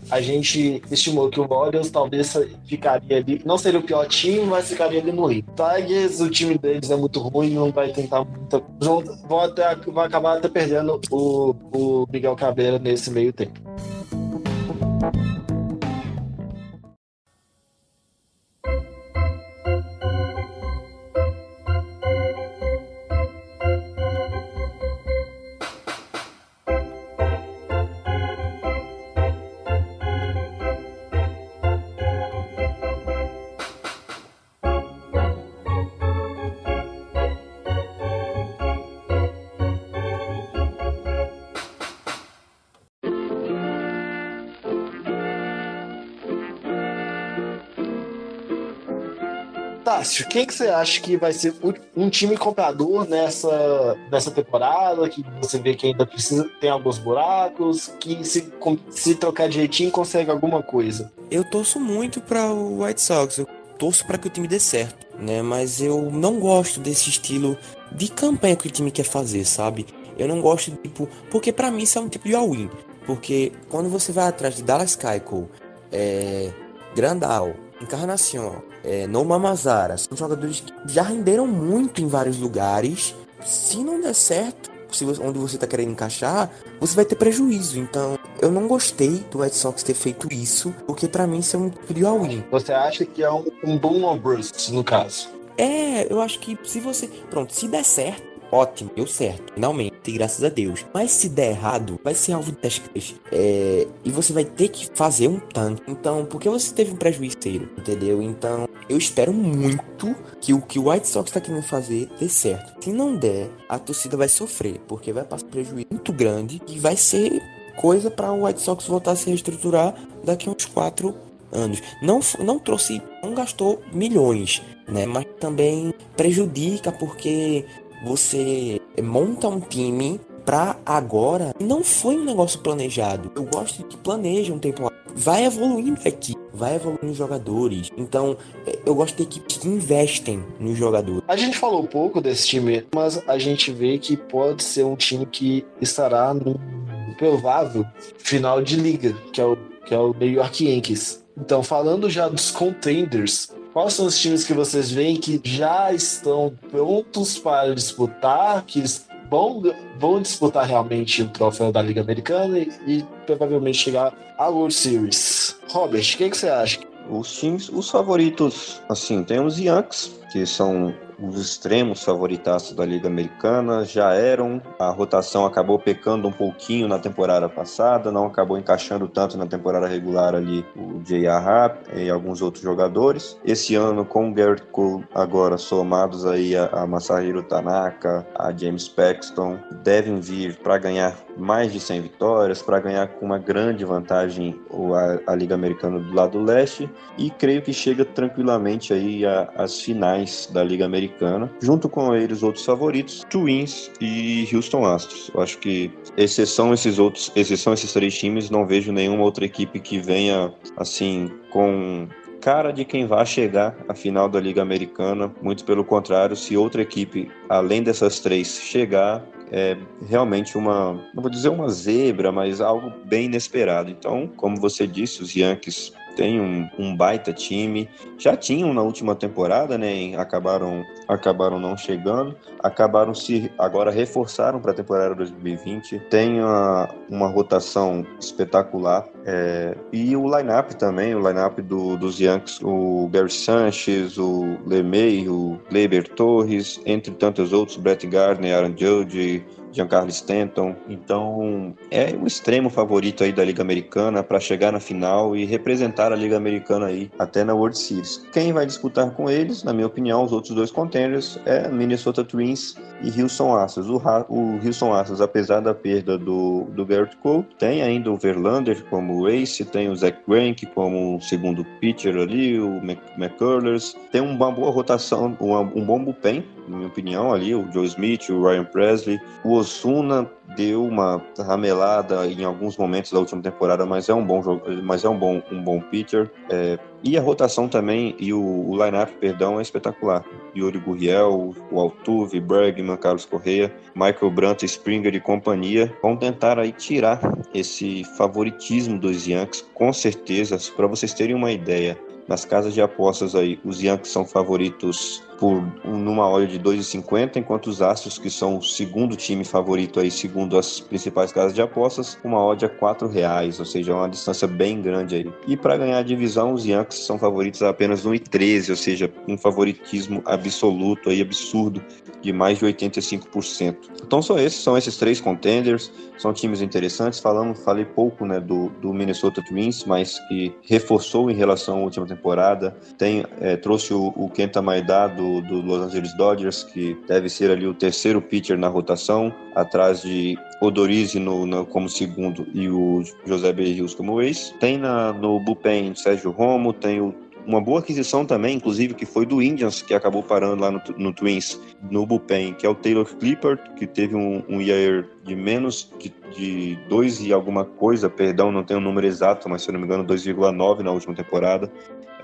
a gente estimou que o Orioles talvez ficaria ali, não seria o pior time, mas ficaria ali no rio. Tigers, o time deles é muito ruim, não vai tentar muita. Vão, vão, até, vão acabar até perdendo o, o Miguel Cabrera nesse meio tempo. Tássio, quem que você acha que vai ser um time comprador nessa, nessa temporada? Que você vê que ainda precisa tem alguns buracos, que se, se trocar direitinho consegue alguma coisa? Eu torço muito para o White Sox. Eu torço para que o time dê certo, né? Mas eu não gosto desse estilo de campanha que o time quer fazer, sabe? Eu não gosto, tipo, porque para mim isso é um tipo de all-in. Porque quando você vai atrás de Dallas Keuchel, é, Grandal, Encarnação, é, Noma Mazara, são jogadores que já renderam muito em vários lugares. Se não der certo, se você, onde você está querendo encaixar, você vai ter prejuízo. Então, eu não gostei do Red Sox ter feito isso, porque para mim isso é um tipo all-in. Você acha que é um, um boom or bust, no caso? É, eu acho que se você. Pronto, se der certo, ótimo, deu certo, finalmente, graças a Deus. Mas se der errado, vai ser alvo de testes. É, e você vai ter que fazer um tanque. Então, porque você teve um prejuízo inteiro, entendeu? Então, eu espero muito que o que o White Sox tá querendo fazer dê certo. Se não der, a torcida vai sofrer, porque vai passar um prejuízo muito grande e vai ser coisa para o White Sox voltar a se reestruturar daqui a uns quatro anos. Não, não trouxe, não gastou milhões, né? Mas também prejudica porque você monta um time pra agora. Não foi um negócio planejado. Eu gosto de planejar um tempo. Vai evoluindo aqui, vai evoluindo os jogadores. Então, é, eu gosto de equipes que investem nos jogadores. A gente falou pouco desse time, mas a gente vê que pode ser um time que estará no provável final de liga, que é o, que é o New York Yankees. Então, falando já dos contenders, Quais são os times que vocês veem que já estão prontos para disputar, que vão, vão disputar realmente o troféu da Liga Americana e, e provavelmente chegar à World Series? Robert, o que, que você acha? Os times, os favoritos, assim, tem os Yankees, que são os extremos favoritaços da Liga Americana já eram. A rotação acabou pecando um pouquinho na temporada passada, não acabou encaixando tanto na temporada regular ali o J.R. E alguns outros jogadores. Esse ano, com o Garrett Cole agora somados aí a, a Masahiro Tanaka, a James Paxton, devem vir para ganhar mais de 100 vitórias, para ganhar com uma grande vantagem a, a Liga Americana do lado leste e creio que chega tranquilamente aí às finais da Liga Americana junto com eles outros favoritos, Twins e Houston Astros. Eu acho que exceção esses outros, exceção esses três times, não vejo nenhuma outra equipe que venha assim com cara de quem vai chegar à final da Liga Americana. Muito pelo contrário, se outra equipe, além dessas três, chegar, é realmente uma, não vou dizer uma zebra, mas algo bem inesperado. Então, como você disse, os Yankees tem um, um, baita time. Já tinham na última temporada, né? Acabaram, acabaram não chegando. Acabaram se agora reforçaram para a temporada 2020. Tem uma, uma rotação espetacular. É, e o lineup também, o lineup do, dos Yankees, o Gary Sanchez, o LeMay, o Leiber Torres, entre tantos outros, Brett Gardner, Aaron Judge, Giancarlo Stanton. Então, é o extremo favorito aí da Liga Americana para chegar na final e representar a Liga Americana aí até na World Series. Quem vai disputar com eles, na minha opinião, os outros dois contenders é Minnesota Twins e Houston Astros. O, o Houston Astros, apesar da perda do, do Garrett Cole, tem ainda o Verlander como ace, tem o Zach Greinke como segundo pitcher ali, o McCullers, tem uma boa rotação, um, um bom bullpen, na minha opinião, ali, o Joe Smith, o Ryan Presley, o Osuna deu uma ramelada em alguns momentos da última temporada, mas é um bom jogo, mas é um bom, um bom pitcher. É, e a rotação também, e o, o line-up, perdão, é espetacular. Yuri Gurriel, o Altuve, Bergman, Carlos Correa, Michael Brandt, Springer e companhia vão tentar aí tirar esse favoritismo dos Yankees, com certeza, para vocês terem uma ideia. Nas casas de apostas aí, os Yankees são favoritos por numa odd de 2,50, enquanto os Astros, que são o segundo time favorito aí, segundo as principais casas de apostas, uma odd a R$ reais, ou seja, uma distância bem grande aí. E para ganhar a divisão, os Yankees são favoritos a apenas 1,13, ou seja, um favoritismo absoluto aí, absurdo, de mais de 85%. Então são esses, são esses três contenders, são times interessantes. Falando, falei pouco né, do, do Minnesota Twins, mas que reforçou em relação à última temporada. Tem, é, trouxe o, o Kenta Maeda do do, Los Angeles Dodgers, que deve ser ali o terceiro pitcher na rotação, atrás de Odorizzi no, no, como segundo e o José Berrios como ex. Tem na, no bullpen Sérgio Romo, tem o uma boa aquisição também, inclusive, que foi do Indians, que acabou parando lá no, no Twins, no bullpen, que é o Taylor Clippard, que teve um, um year de menos de, de 2 e alguma coisa, perdão, não tenho o número exato, mas se eu não me engano, 2,9 na última temporada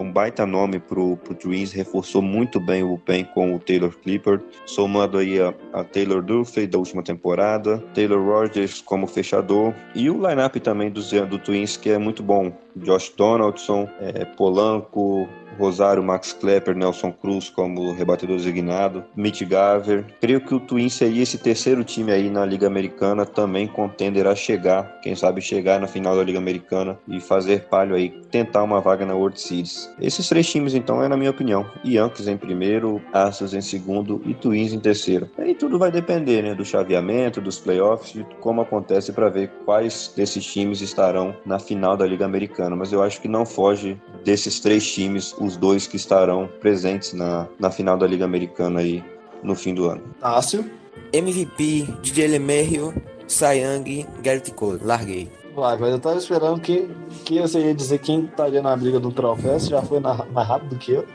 um baita nome pro, pro Twins, reforçou muito bem o bullpen com o Taylor Clippard, somando aí a, a Taylor Duffy da última temporada, Taylor Rogers como fechador e o lineup também do, do Twins que é muito bom, Josh Donaldson, é, Polanco, Rosário, Max Klepper, Nelson Cruz como rebatedor designado, Mitch Garver. Creio que o Twins seria esse terceiro time aí na Liga Americana, também contender a chegar, quem sabe chegar na final da Liga Americana e fazer palho aí, tentar uma vaga na World Series. Esses três times, então, é na minha opinião. Yankees em primeiro, Astros em segundo e Twins em terceiro. Aí tudo vai depender, né, do chaveamento, dos playoffs, de como acontece para ver quais desses times estarão na final da Liga Americana. Mas eu acho que não foge desses três times os dois que estarão presentes na, na final da Liga Americana aí no fim do ano. Tássio. MVP, DJ Lemerio, Sayang, Garrett Cole. Larguei. Vai, mas eu tava esperando que, que você ia dizer quem estaria na briga do troféu, você já foi na, mais rápido que eu.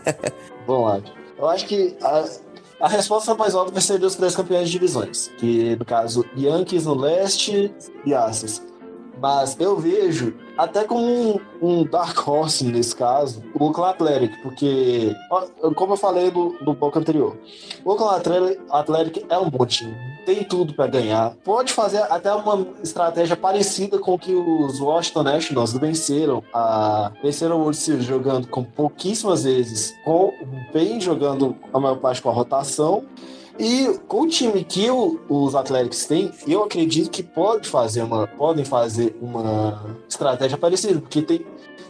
Vamos lá. Eu acho que a, a resposta mais óbvia vai ser dos três campeões de divisões, que no caso Yankees no leste e Astros. Mas eu vejo até como um, um, Dark Horse nesse caso, o Oakland Athletic, porque, como eu falei no, no bloco anterior, o Oakland Athletic é um bom time, tem tudo para ganhar, pode fazer até uma estratégia parecida com que os Washington Nationals venceram a venceram o World Series jogando com pouquíssimas vezes, com bem jogando a maior parte com a rotação e com o time que o, os Atléticos têm, eu acredito que pode fazer uma, podem fazer uma estratégia parecida, porque tem,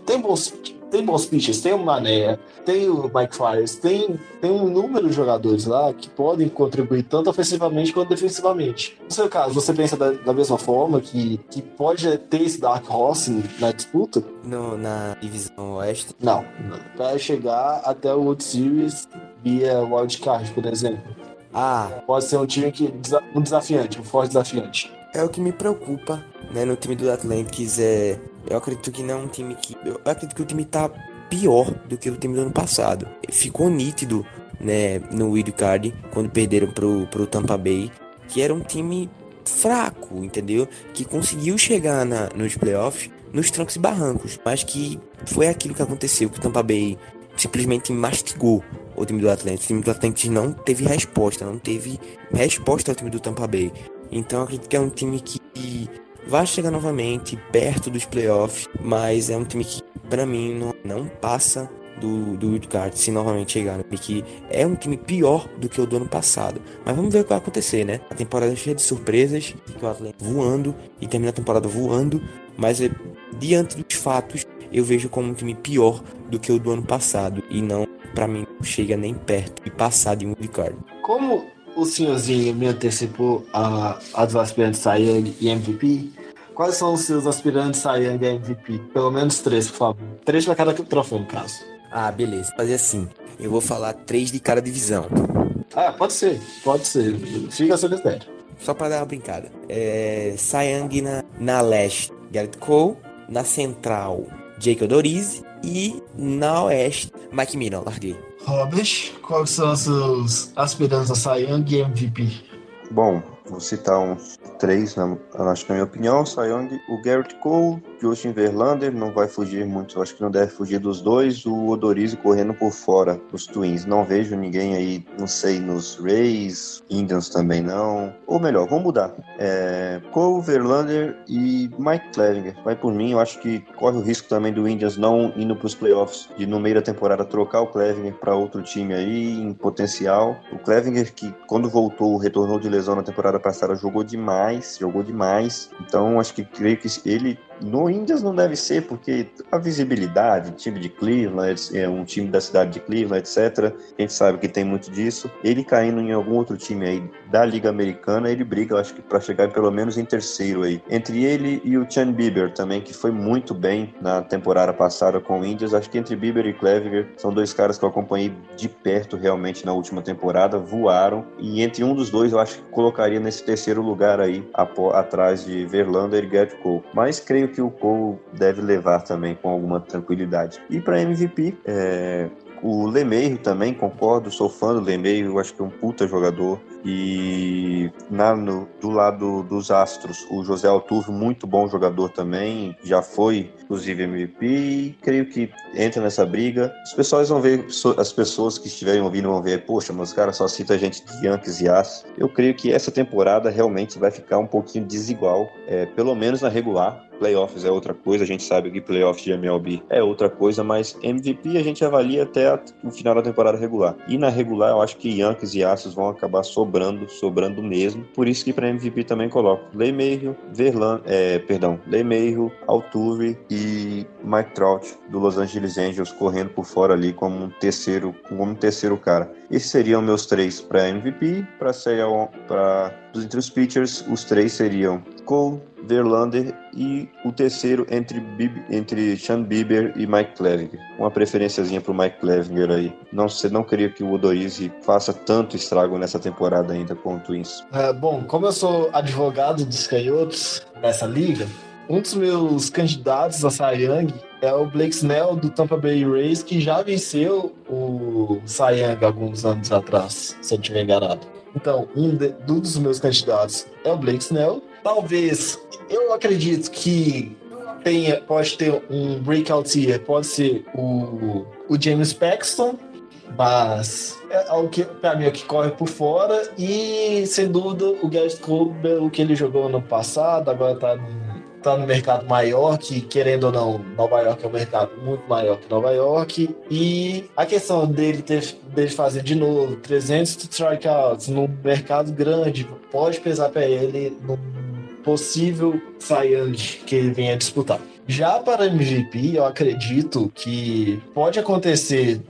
tem bons tem bons pitchers, tem o Mané, tem o Mike Fires, tem, tem um número de jogadores lá que podem contribuir tanto ofensivamente quanto defensivamente. No seu caso, você pensa da, da mesma forma que, que pode ter esse Dark Horse na disputa? No, na divisão oeste? Não, não. Para chegar até o World Series via Wildcard, por exemplo. Ah. Pode ser um time que um desafiante, um forte desafiante. É o que me preocupa, né, no time do Atlantis é, eu acredito que não é um time que, eu acredito que o time tá pior do que o time do ano passado. Ficou nítido, né, no wild card quando perderam pro pro Tampa Bay, que era um time fraco, entendeu? Que conseguiu chegar na, nos playoffs nos trancos e barrancos, mas que foi aquilo que aconteceu que o Tampa Bay simplesmente mastigou o time do Atlético. O time do Atlético não teve resposta, não teve resposta ao time do Tampa Bay. Então acredito que é um time que vai chegar novamente perto dos playoffs, mas é um time que para mim não, não passa do, do Wildcard se novamente chegar, porque é um time pior do que o do ano passado. Mas vamos ver o que vai acontecer, né? A temporada é cheia de surpresas, o Atlético voando e termina a temporada voando, mas é, diante dos fatos, eu vejo como um time pior do que o do ano passado e não, para mim, não chega nem perto de passar de um Wildcard. Como o senhorzinho me antecipou a, a dos aspirantes Sayang e MVP, quais são os seus aspirantes Sayang e MVP? Pelo menos três, por favor. Três para cada troféu, no caso. Ah, beleza. Fazer assim. Eu vou falar três de cada divisão. Ah, pode ser, pode ser. Fica a seu mistério. Só para dar uma brincada. É, Sayang na, na leste, Garrett Cole. Na central, Jake Odorizzi. E na oeste, Mike Mino. Larguei. Robert, quais são os seus aspirantes a Sayang e MVP? Bom, vou citar uns três, na, acho que na minha opinião, Sayong, o Garrett Cole, Justin Verlander, não vai fugir muito, acho que não deve fugir dos dois, o Odorizzi correndo por fora, os Twins, não vejo ninguém aí, não sei, nos Rays, Indians também não, ou melhor, vamos mudar, é, Cole, Verlander e Mike Clevinger, vai por mim, eu acho que corre o risco também do Indians não indo para os playoffs, de no meio da temporada trocar o Clevinger para outro time aí, em potencial, o Clevinger que quando voltou, retornou de lesão na temporada passada, jogou demais, jogou demais. Então acho que creio que ele no Indians não deve ser, porque a visibilidade, time de Cleveland, é um time da cidade de Cleveland, etc. A gente sabe que tem muito disso. Ele caindo em algum outro time aí da Liga Americana, ele briga, acho que para chegar pelo menos em terceiro aí. Entre ele e o Chan Bieber também, que foi muito bem na temporada passada com o Indians. Acho que entre Bieber e Clevinger são dois caras que eu acompanhei de perto realmente na última temporada, voaram. E entre um dos dois, eu acho que colocaria nesse terceiro lugar aí, atrás de Verlander e Gert Cole. Mas creio que o Cole deve levar também com alguma tranquilidade. E para MVP, é, o Lemeiro também, concordo, sou fã do Lemeiro, acho que é um puta jogador. E na, no, do lado dos Astros, o José Altuve, muito bom jogador também, já foi inclusive MVP, e creio que entra nessa briga. As pessoas vão ver, as pessoas que estiverem ouvindo vão ver, poxa, mas os caras só citam a gente de Yankees e Astros. Eu creio que essa temporada realmente vai ficar um pouquinho desigual, é, pelo menos na regular. Playoffs é outra coisa, a gente sabe que playoffs de MLB é outra coisa, mas MVP a gente avalia até o final da temporada regular. E na regular eu acho que Yankees e Astros vão acabar sobrando, sobrando mesmo. Por isso que para MVP também coloco Lemeiro, Verlan, é, perdão, Lemeiro, Altuve e Mike Trout do Los Angeles Angels correndo por fora ali como um terceiro, como um terceiro cara. Esses seriam meus três para MVP, para para entre os pitchers, os três seriam Cole, Verlander e o terceiro entre, entre Sean Bieber e Mike Clevinger. Uma preferenciazinha pro Mike Clevinger aí. Não, você não queria que o Odorizzi faça tanto estrago nessa temporada ainda com o Twins. É, bom, como eu sou advogado dos canhotos nessa liga, um dos meus candidatos a Young é o Blake Snell do Tampa Bay Rays, que já venceu o Young alguns anos atrás, se eu não enganado. Então, um, de, um dos meus candidatos é o Blake Snell. Talvez, eu acredito que tenha, pode ter um breakout year, pode ser o, o James Paxton, mas é o que para mim é que corre por fora e sem dúvida o Garrett Cole, o que ele jogou no passado, agora tá no tá no mercado maior, que querendo ou não, Nova York é um mercado muito maior que Nova York. E a questão dele ter dele fazer de novo 300 strikeouts num mercado grande pode pesar para ele possível Cy que ele venha disputar. Já para MVP, eu acredito que pode acontecer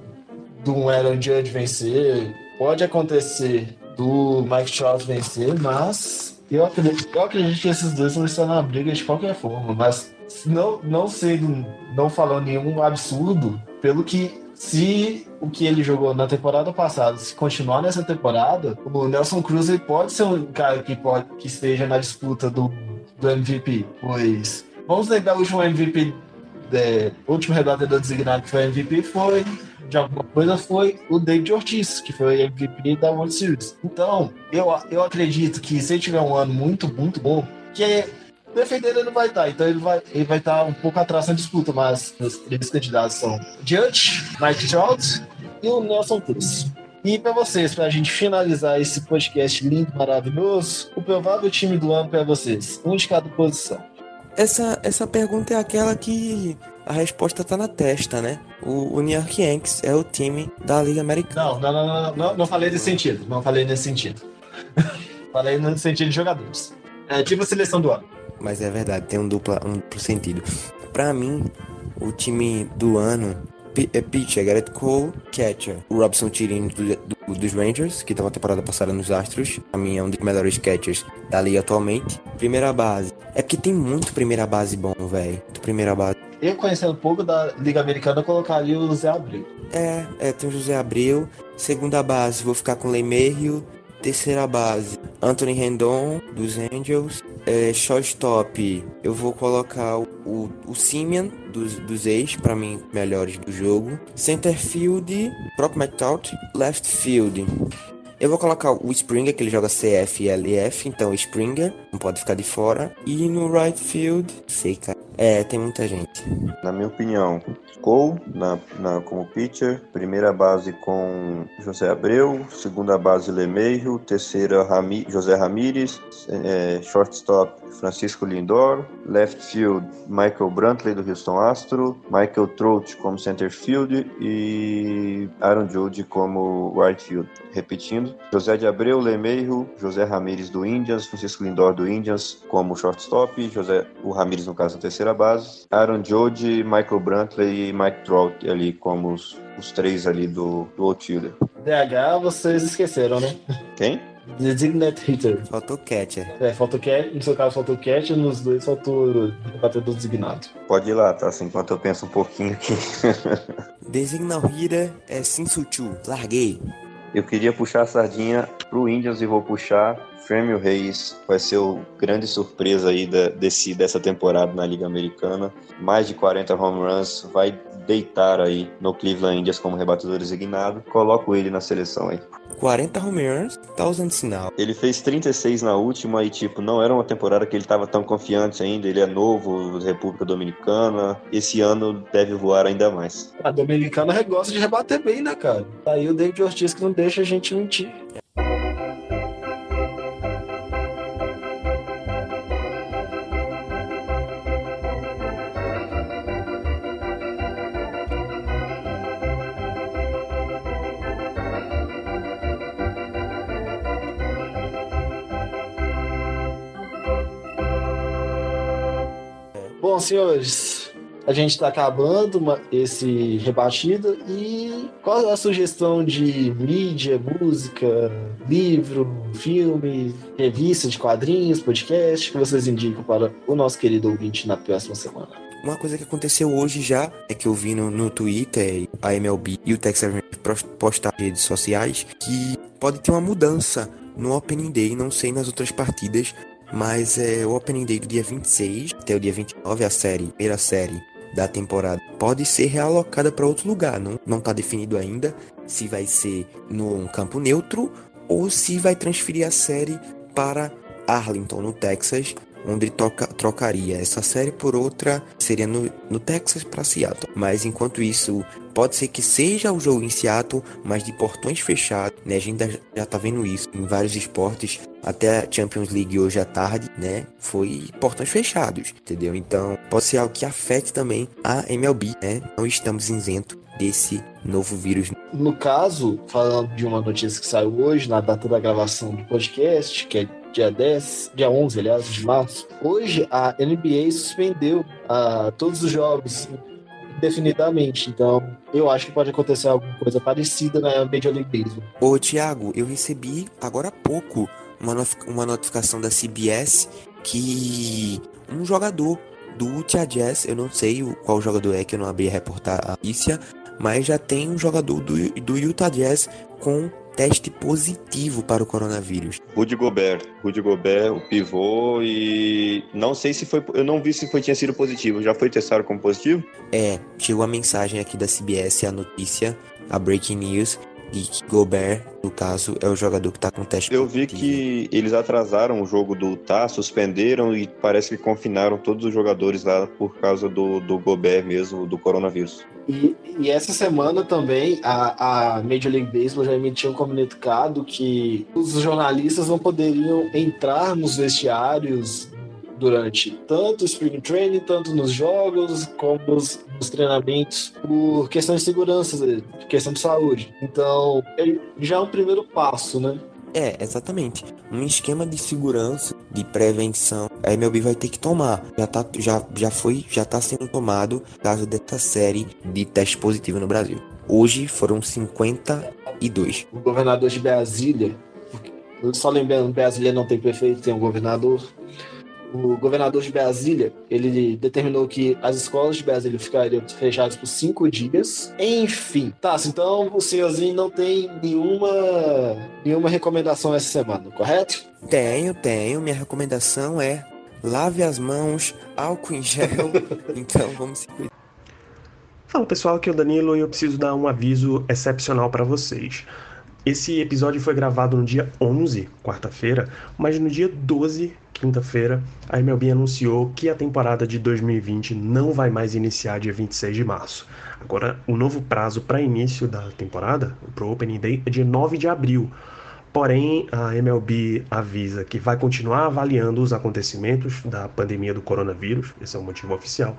do Aaron Judge vencer, pode acontecer do Mike Trout vencer, mas eu acredito, eu acredito que esses dois vão estar na briga de qualquer forma, mas não, não sendo, não falando nenhum absurdo, pelo que se o que ele jogou na temporada passada, se continuar nessa temporada, o Nelson Cruz pode ser um cara que pode que esteja na disputa do, do MVP, pois vamos lembrar o último MVP, é, último rebatedor designado que foi MVP foi de alguma coisa foi o David Ortiz, que foi MVP da World Series. Então, eu, eu acredito que se ele tiver um ano muito, muito bom, que é defender ele não vai estar, então ele vai, ele vai estar um pouco atrás na disputa, mas os três candidatos são Judge, Mike Trout, e o Nelson Cruz. E para vocês, para a gente finalizar esse podcast lindo, maravilhoso, o provável time do ano para vocês, um de cada posição. Essa, essa pergunta é aquela que a resposta tá na testa, né? O, o New York Yankees é o time da Liga Americana. Não, não, não, não, não, não falei nesse sentido. Não falei nesse sentido. falei no sentido de jogadores. É tipo a seleção do ano. Mas é verdade, tem um duplo, um duplo sentido. Pra mim, o time do ano é pitcher, Garrett Cole, catcher, o Robson Chirino do, do- dos Rangers, que tava a temporada passada nos Astros. Pra mim é um dos melhores catchers da liga atualmente. Primeira base. É porque tem muito primeira base bom, velho. Muito primeira base. Eu conhecendo um pouco da Liga Americana, colocaria o Zé Abreu. É, é, tem o José Abreu. Segunda base, vou ficar com o Lemerrio. Terceira base, Anthony Rendon, dos Angels. É, shortstop, eu vou colocar o, o, Simeon, dos, dos ex, pra mim, melhores do jogo. Center field, próprio McTout. Left field, eu vou colocar o Springer, que ele joga CF e LF, então Springer, não pode ficar de fora. E no right field, sei, cara. É, tem muita gente. Na minha opinião, Cole na, na, como pitcher, primeira base com José Abreu, segunda base Lemeiro, terceira Rami, José Ramírez, é, shortstop Francisco Lindor, left field Michael Brantley do Houston Astro, Michael Trout como center field e Aaron Judge como right field. Repetindo, José de Abreu, Lemeiro, José Ramírez do Indians, Francisco Lindor do Indians como shortstop, José o Ramírez no caso na terceira base, Aaron Judge, Michael Brantley e Mike Trout ali como os, os três ali do, do outfielder. DH, vocês esqueceram, né? Quem? Designate hitter. Faltou catcher. É, faltou cat, no seu caso faltou cat, nos dois faltou batedor designado. Pode ir lá, tá? Assim, enquanto eu penso um pouquinho aqui. Designal hitter é Sinsuchu. Larguei. Eu queria puxar a sardinha pro Indians e vou puxar Fêmio Reis. Vai ser o grande surpresa aí da, desse, dessa temporada na Liga Americana. Mais de 40 home runs, vai deitar aí no Cleveland Indians como rebatedor designado. Coloco ele na seleção aí. 40 home runs, tá usando sinal. Ele fez 36 na última e, tipo, não era uma temporada que ele tava tão confiante ainda. Ele é novo, República Dominicana. Esse ano deve voar ainda mais. A Dominicana gosta de rebater bem, né, cara? Tá aí o David Ortiz que não deixa a gente mentir. Bom, senhores, a gente está acabando uma- esse rebatido e qual é a sugestão de mídia, música, livro, filme, revista de quadrinhos, podcast que vocês indicam para o nosso querido ouvinte na próxima semana? Uma coisa que aconteceu hoje já é que eu vi no, no Twitter, a MLB e o Texas Rangers postar nas redes sociais que pode ter uma mudança no Opening Day, não sei nas outras partidas, mas é o Opening Day do dia 26 até o dia 29, a série, primeira série da temporada, pode ser realocada para outro lugar, não, não tá definido ainda se vai ser no campo neutro ou se vai transferir a série para Arlington, no Texas, onde troca, trocaria essa série por outra, seria no, no Texas para Seattle. Mas enquanto isso, pode ser que seja o jogo em Seattle, mas de portões fechados, né? A gente já, já tá vendo isso em vários esportes, até a Champions League hoje à tarde, né? Foi portões fechados, entendeu? Então, pode ser algo que afete também a MLB, né? Não estamos isentos desse novo vírus. No caso, falando de uma notícia que saiu hoje, na data da gravação do podcast, que é dia 10, dia 11, aliás, de março, hoje a NBA suspendeu ah, todos os jogos indefinidamente. Então, eu acho que pode acontecer alguma coisa parecida na Major League Baseball. Ô, Thiago, eu recebi agora há pouco uma, notificação da CBS que um jogador do Utah Jazz, eu não sei qual jogador é, que eu não abri a reportar a mas já tem um jogador do, do Utah Jazz com teste positivo para o coronavírus. Rudy Gobert. Rudy Gobert, o pivô e não sei se foi, eu não vi se foi tinha sido positivo. Já foi testado como positivo? É, chegou a mensagem aqui da CBS, a notícia, a breaking news, que Gobert, no caso, é o jogador que tá com teste Eu vi que eles atrasaram o jogo do Tá, suspenderam e parece que confinaram todos os jogadores lá por causa do, do Gobert mesmo, do coronavírus. E, e essa semana também a, a Major League Baseball já emitiu um comunicado que os jornalistas não poderiam entrar nos vestiários durante tanto o spring training, tanto nos jogos, como nos, nos treinamentos, por questão de segurança, questão de saúde. Então, ele já é um primeiro passo, né? É, exatamente. Um esquema de segurança, de prevenção, a MLB vai ter que tomar. Já, tá, já, já foi, já tá sendo tomado caso dessa série de teste positivo no Brasil. Hoje foram 52. O governador de Brasília, só lembrando, Brasília não tem prefeito, tem um governador. O governador de Brasília, ele determinou que as escolas de Brasília ficariam fechadas por cinco dias. Enfim, tá, então o senhorzinho não tem nenhuma, nenhuma recomendação essa semana, correto? Tenho, tenho. Minha recomendação é lave as mãos, álcool em gel. então vamos se cuidar. Fala pessoal, aqui é o Danilo e eu preciso dar um aviso excepcional para vocês. Esse episódio foi gravado no dia 11, quarta-feira, mas no dia 12, quinta-feira, a MLB anunciou que a temporada de 2020 não vai mais iniciar dia 26 de março. Agora, o novo prazo para início da temporada, para o Opening Day, é dia 9 de abril. Porém, a MLB avisa que vai continuar avaliando os acontecimentos da pandemia do coronavírus, esse é o motivo oficial,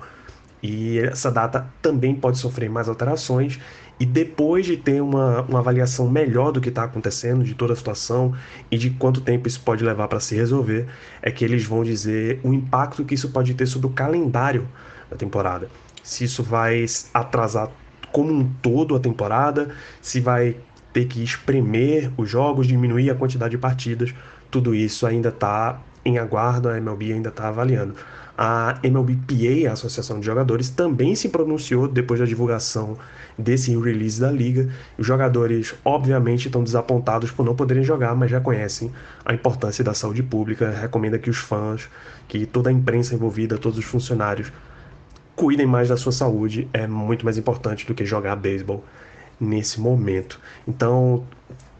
e essa data também pode sofrer mais alterações. E depois de ter uma, uma avaliação melhor do que está acontecendo, de toda a situação e de quanto tempo isso pode levar para se resolver, é que eles vão dizer o impacto que isso pode ter sobre o calendário da temporada. Se isso vai atrasar como um todo a temporada, se vai ter que espremer os jogos, diminuir a quantidade de partidas, tudo isso ainda está em aguardo, a MLB ainda está avaliando. A MLBPA, a Associação de Jogadores, também se pronunciou depois da divulgação desse release da liga. Os jogadores, obviamente, estão desapontados por não poderem jogar, mas já conhecem a importância da saúde pública. Recomenda que os fãs, que toda a imprensa envolvida, todos os funcionários, cuidem mais da sua saúde. É muito mais importante do que jogar beisebol nesse momento. Então,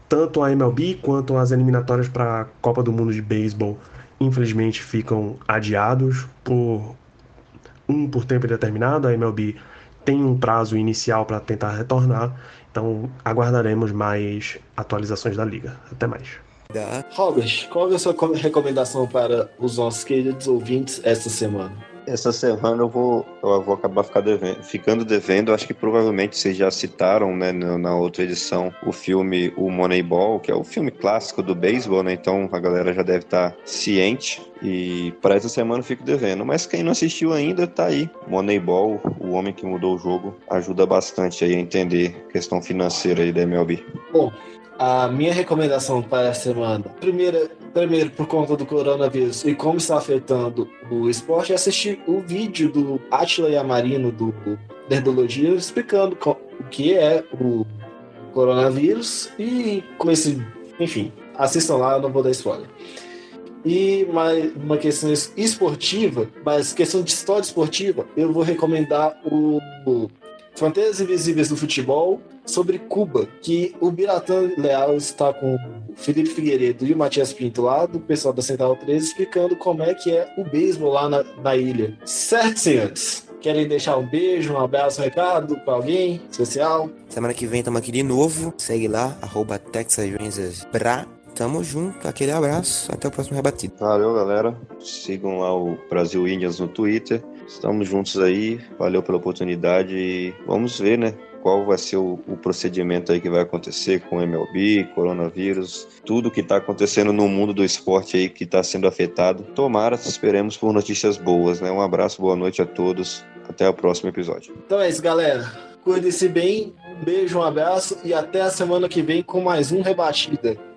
tanto a MLB quanto as eliminatórias para a Copa do Mundo de Beisebol infelizmente ficam adiados por um por tempo indeterminado. A MLB tem um prazo inicial para tentar retornar, então aguardaremos mais atualizações da liga. Até mais. Robert, qual é a sua recomendação para os nossos queridos ouvintes esta semana? Essa semana eu vou, eu vou acabar devendo, ficando devendo. Acho que provavelmente vocês já citaram, né, na outra edição, o filme O Moneyball, que é o filme clássico do beisebol, né? Então a galera já deve estar ciente. E para essa semana eu fico devendo. Mas quem não assistiu ainda, tá aí. Moneyball, o homem que mudou o jogo, ajuda bastante aí a entender a questão financeira aí da MLB. Bom, a minha recomendação para a semana, primeira, primeiro por conta do coronavírus e como está afetando o esporte, é assistir o vídeo do Atila Yamarino do Nerdologia explicando o que é o coronavírus e com esse, enfim, assistam lá, eu não vou dar spoiler. E mais uma questão esportiva, mas questão de história esportiva, eu vou recomendar o Fronteiras Invisíveis do Futebol sobre Cuba, que o Biratan Leal está com o Felipe Figueiredo e o Matias Pinto lá do pessoal da Central 13 explicando como é que é o beisebol lá na, na ilha. Certo, senhores? Querem deixar um beijo, um abraço, um recado para alguém especial? Semana que vem estamos aqui de novo. Segue lá, arroba Bra. Tamo junto, aquele abraço, até o próximo rebatido. Valeu, galera. Sigam lá o Brasil Indians no Twitter. Estamos juntos aí. Valeu pela oportunidade e vamos ver, né? Qual vai ser o, o procedimento aí que vai acontecer com MLB, coronavírus, tudo que está acontecendo no mundo do esporte aí que está sendo afetado. Tomara, esperemos por notícias boas, né? Um abraço, boa noite a todos. Até o próximo episódio. Então é isso, galera. Cuide-se bem, um beijo, um abraço e até a semana que vem com mais um Rebatida.